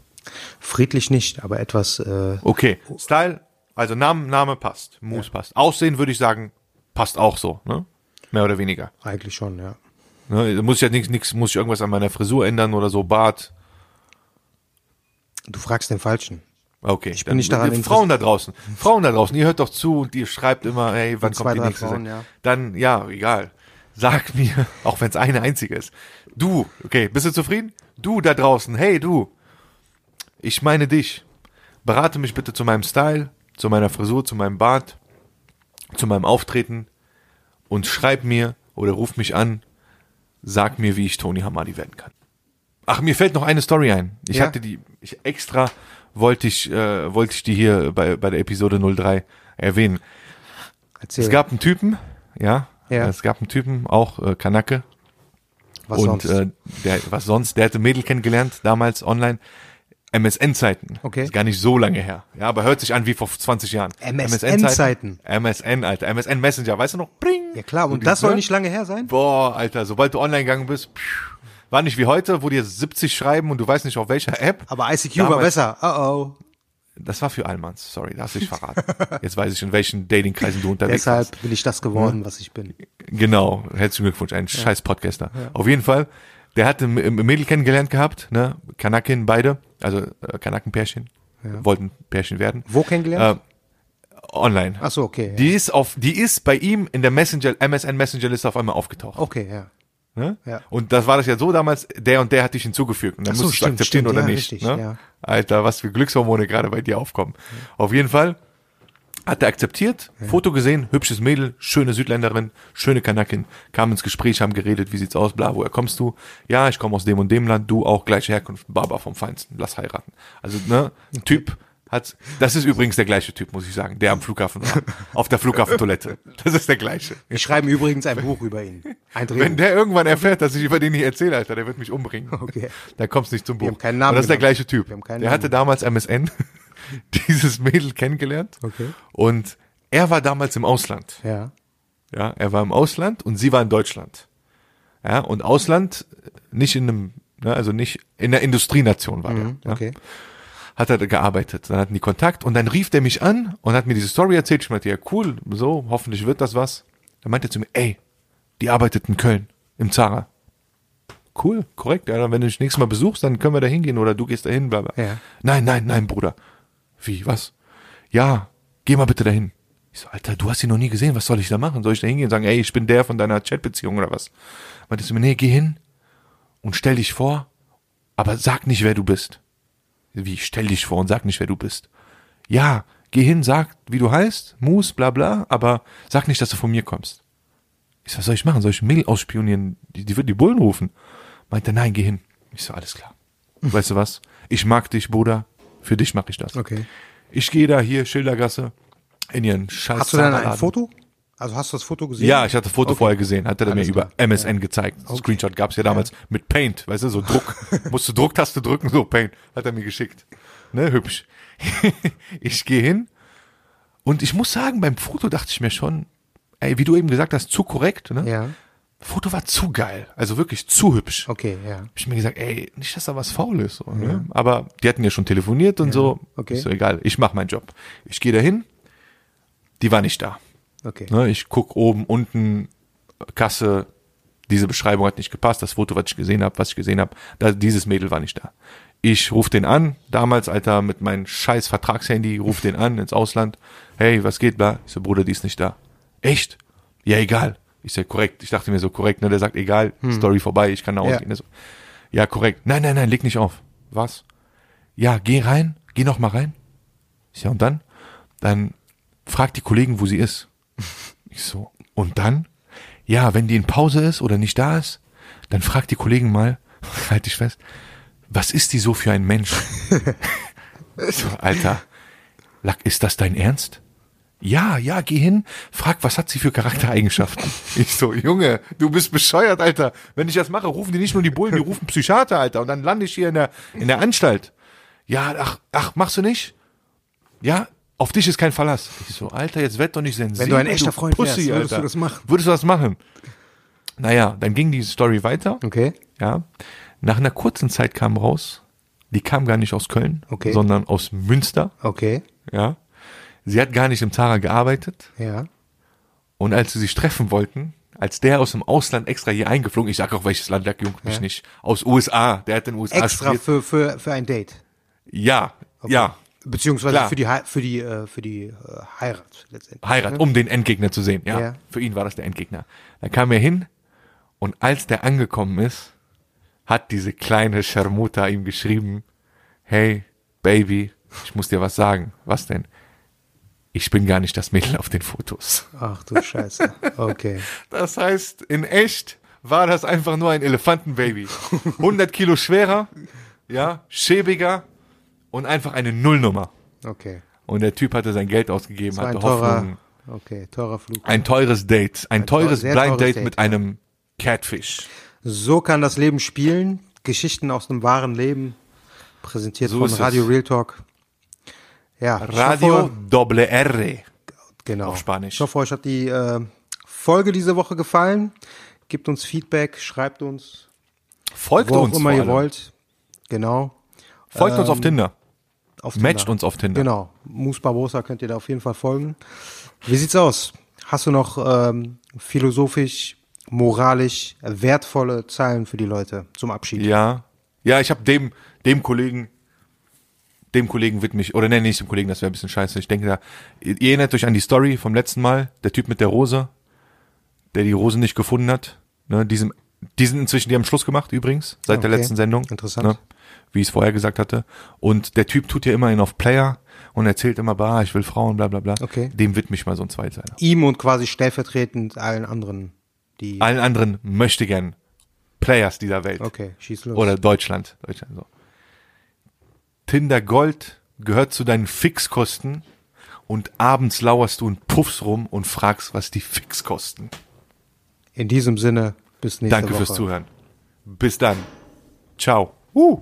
Friedlich nicht, aber etwas, äh, Okay. Style, also Name, Name passt. Moose passt. Aussehen würde ich sagen, passt auch so, ne? Mehr oder weniger. eigentlich schon, ja. Ne? Da Muss ich ja nichts, nichts, muss ich irgendwas an meiner Frisur ändern oder so, Bart. Du fragst den Falschen. Okay. Ich bin nicht daran die Frauen da draußen. Frauen da draußen, ihr hört doch zu und ihr schreibt immer, hey, wann kommt die nächste? Frauen, ja. Dann, ja, egal. Sag mir, auch wenn es eine einzige ist. Du, okay, bist du zufrieden? Du da draußen, hey du. Ich meine dich. Berate mich bitte zu meinem Style, zu meiner Frisur, zu meinem Bart, zu meinem Auftreten und schreib mir oder ruf mich an, sag mir, wie ich Tony Hamadi werden kann. Ach, mir fällt noch eine Story ein. Ich Ja? hatte die, ich extra wollte ich, äh, wollte ich die hier bei, bei der Episode 03 erwähnen. Erzähl. Es gab einen Typen, ja, Ja. es gab einen Typen, auch äh, Kanake. was und sonst? Äh, der, was sonst, der hatte Mädel kennengelernt, damals online. MSN-Zeiten. Okay. Ist gar nicht so lange her. Ja, aber hört sich an wie vor 20 Jahren. MSN-Zeiten? MSN, Alter. MSN Messenger, weißt du noch? Bring. ja klar, und die- das soll ne? nicht lange her sein? Boah, Alter, sobald du online gegangen bist, pfiuh, war nicht wie heute, wo dir 70 schreiben und du weißt nicht auf welcher App. Aber ICQ war Damals- besser. Oh oh. Das war für Allmanns, sorry, da hast du dich verraten. Jetzt weiß ich, in welchen Datingkreisen du unterwegs bist. Deshalb bin ich das geworden, was ich bin. Genau, herzlichen Glückwunsch, ein scheiß Podcaster. Auf jeden Fall, der ein ein Mädel kennengelernt gehabt, ne, Kanakin beide, also äh, Kanakenpärchen, wollten Pärchen werden. Wo kennengelernt? Äh, online. Ach so, okay. Ja. Die ist auf, die ist bei ihm in der Messenger, MSN Messenger Liste auf einmal aufgetaucht. Okay, ja. Ne? Ja. Und das war das ja so damals, der und der hat dich hinzugefügt. Und dann so, musst du stimmt, akzeptieren stimmt, oder ja, nicht. richtig, ne? ja. Alter, was für Glückshormone gerade bei dir aufkommen. Auf jeden Fall hat er akzeptiert, Foto gesehen, hübsches Mädel, schöne Südländerin, schöne Kanakin, kam ins Gespräch, haben geredet, wie sieht's aus, bla, woher kommst du? Ja, ich komme aus dem und dem Land, du auch, gleiche Herkunft, Baba vom Feinsten, lass heiraten. Also, ne, Typ hat, das ist übrigens der gleiche Typ, muss ich sagen, der am Flughafen war, auf der Flughafentoilette. Das ist der gleiche. Wir schreiben übrigens ein Buch über ihn. Ein Wenn der irgendwann erfährt, dass ich über den nicht erzähle, Alter, der wird mich umbringen. Okay. Da kommt's nicht zum Buch. haben keinen Namen Und das ist der gleiche Typ. Wir haben keinen Der Namen hatte damals MSN, dieses Mädel kennengelernt. Okay. Und er war damals im Ausland. Ja. Ja, er war im Ausland und sie war in Deutschland. Ja, und Ausland nicht in einem, ne, also nicht in der Industrienation war der. Ja Mhm, Okay. Hat er gearbeitet. Dann hatten die Kontakt und dann rief der mich an und hat mir diese Story erzählt. Ich meinte, ja cool, so, hoffentlich wird das was. Dann meinte er zu mir, ey, die arbeitet in Köln, im Zara. Cool, korrekt. Ja, dann, wenn du dich nächstes Mal besuchst, dann können wir da hingehen oder du gehst dahin, bla bla. Ja. Nein, nein, nein, Bruder. Wie, was? Ja, geh mal bitte dahin. Ich so, Alter, du hast sie noch nie gesehen, was soll ich da machen? Soll ich da hingehen und sagen, ey, ich bin der von deiner Chatbeziehung oder was? Meinte zu mir, nee, geh hin und stell dich vor, aber sag nicht, wer du bist. Wie, stell dich vor und sag nicht, wer du bist. Ja, geh hin, sag, wie du heißt, Mus, bla bla, aber sag nicht, dass du von mir kommst. Ich so, was soll ich machen? Soll ich Mail ausspionieren? Die, die wird die Bullen rufen. Meinte, nein, geh hin. Ich so, alles klar. Weißt du was? Ich mag dich, Bruder. Für dich mache ich das. Okay. Ich gehe da hier, Schildergasse, in ihren scheiß Hast du dann ein. Foto? Also hast du das Foto gesehen? Ja, ich hatte das Foto Okay. vorher gesehen, hatte er mir Alles über klar. MSN gezeigt. Screenshot gab's ja damals mit Paint, weißt du, so Druck. Musst du Drucktaste drücken, so Paint. Hat er mir geschickt. Ne, hübsch. ich gehe hin und ich muss sagen, beim Foto dachte ich mir schon, ey, wie du eben gesagt hast, zu korrekt, ne? Ja. Foto war zu geil, also wirklich zu hübsch. Okay, ja. Hab ich mir gesagt, ey, nicht, dass da was faul ist. So, ne? Aber die hatten ja schon telefoniert und so. okay. Ist so egal, ich mach meinen Job. Ich gehe dahin, die war nicht da. Okay. Ne, ich guck oben, unten, Kasse, diese Beschreibung hat nicht gepasst, das Foto, was ich gesehen habe, was ich gesehen habe, da, dieses Mädel war nicht da. Ich ruf den an, damals, Alter, mit meinem scheiß Vertragshandy, ruf den an ins Ausland. Hey, was geht, bla? Ich so, Bruder, die ist nicht da. Echt? Ja, egal. Ich sag, korrekt. Ich dachte mir so, korrekt, ne? Der sagt, egal, Story vorbei, ich kann nach Hause Ja. gehen. So, ja, korrekt. Nein, nein, nein, leg nicht auf. Was? Ja, geh rein, geh noch mal rein. So, und dann? Dann frag die Kollegen, wo sie ist. Ich so, und dann? Ja, wenn die in Pause ist oder nicht da ist, dann frag die Kollegen mal, halt dich fest, was ist die so für ein Mensch? so, Alter, Lack, ist das dein Ernst? Ja, ja, geh hin, frag, was hat sie für Charaktereigenschaften? Ich so, Junge, du bist bescheuert, Alter. Wenn ich das mache, rufen die nicht nur die Bullen, die rufen Psychiater, Alter. Und dann lande ich hier in der, in der Anstalt. Ja, ach, ach, machst du nicht? Ja, auf dich ist kein Verlass. Ich so, Alter, jetzt werd doch nicht sensibel. Wenn du ein echter Freund wärst, Pussy, würdest Alter. du das machen? Würdest du das machen? Naja, dann ging die Story weiter. Okay. Ja. Nach einer kurzen Zeit kam raus, die kam gar nicht aus Köln, Okay. sondern aus Münster. Okay. Ja. Sie hat gar nicht im Zara gearbeitet. Ja. Und als sie sich treffen wollten, als der aus dem Ausland extra hier eingeflogen, ich sag auch welches Land, der juckt mich Ja. nicht, aus USA, der hat in den USA Extra studiert. für, für, für ein Date. Ja, ja, Beziehungsweise Klar. für die, für die, äh, für die äh, Heirat letztendlich. Heirat, um den Endgegner zu sehen. Ja, Ja. für ihn war das der Endgegner. Dann kam er hin und als der angekommen ist, hat diese kleine Charmuta ihm geschrieben, hey, Baby, ich muss dir was sagen. Was denn? Ich bin gar nicht das Mädel auf den Fotos. Ach du Scheiße. Okay. Das heißt, in echt war das einfach nur ein Elefantenbaby. 100 Kilo schwerer, ja, schäbiger und einfach eine Nullnummer. Okay. Und der Typ hatte sein Geld ausgegeben, hatte ein teurer, Hoffnung. okay, teurer Flug. Ein teures Date, ein, teuer- teures Blind teures Date Date, mit ja. einem Catfish. So kann das Leben spielen. Geschichten aus dem wahren Leben. Präsentiert So von ist es. Radio Real Talk. Ja, Radio hoffe, Doble R. genau. auf Spanisch. Ich hoffe, euch hat die äh, Folge diese Woche gefallen. Gebt uns Feedback, schreibt uns, Folgt wo auch uns immer vor ihr wollt. Genau. Folgt uns auf Tinder. Auf Matcht Tinder. uns auf Tinder. Genau. Mus Barbosa könnt ihr da auf jeden Fall folgen. Wie sieht's aus? Hast du noch ähm, philosophisch, moralisch wertvolle Zeilen für die Leute zum Abschied? Ja. Ja, ich habe dem, dem Kollegen, dem Kollegen widme ich, oder nenne ich dem Kollegen, das wäre ein bisschen scheiße. Ich denke da, ihr ihr erinnert euch an die Story vom letzten Mal, der Typ mit der Rose, der die Rose nicht gefunden hat. Ne, diesem, die sind inzwischen, die haben Schluss gemacht übrigens, seit der Okay. letzten Sendung. Interessant. Ne, wie ich es vorher gesagt hatte. Und der Typ tut ja immerhin auf Player und erzählt immer, bah, ich will Frauen, bla bla bla. Okay. Dem widme ich mal so ein Zweiteiler. Ihm und quasi stellvertretend allen anderen, die. Allen anderen möchte gern Players dieser Welt. Okay, schieß los. Oder Deutschland. Deutschland so. Tinder Gold gehört zu deinen Fixkosten und abends lauerst du und puffst rum und fragst, was die Fix kosten. In diesem Sinne, bis nächste Danke Woche. fürs Zuhören. Bis dann. Ciao. Uh.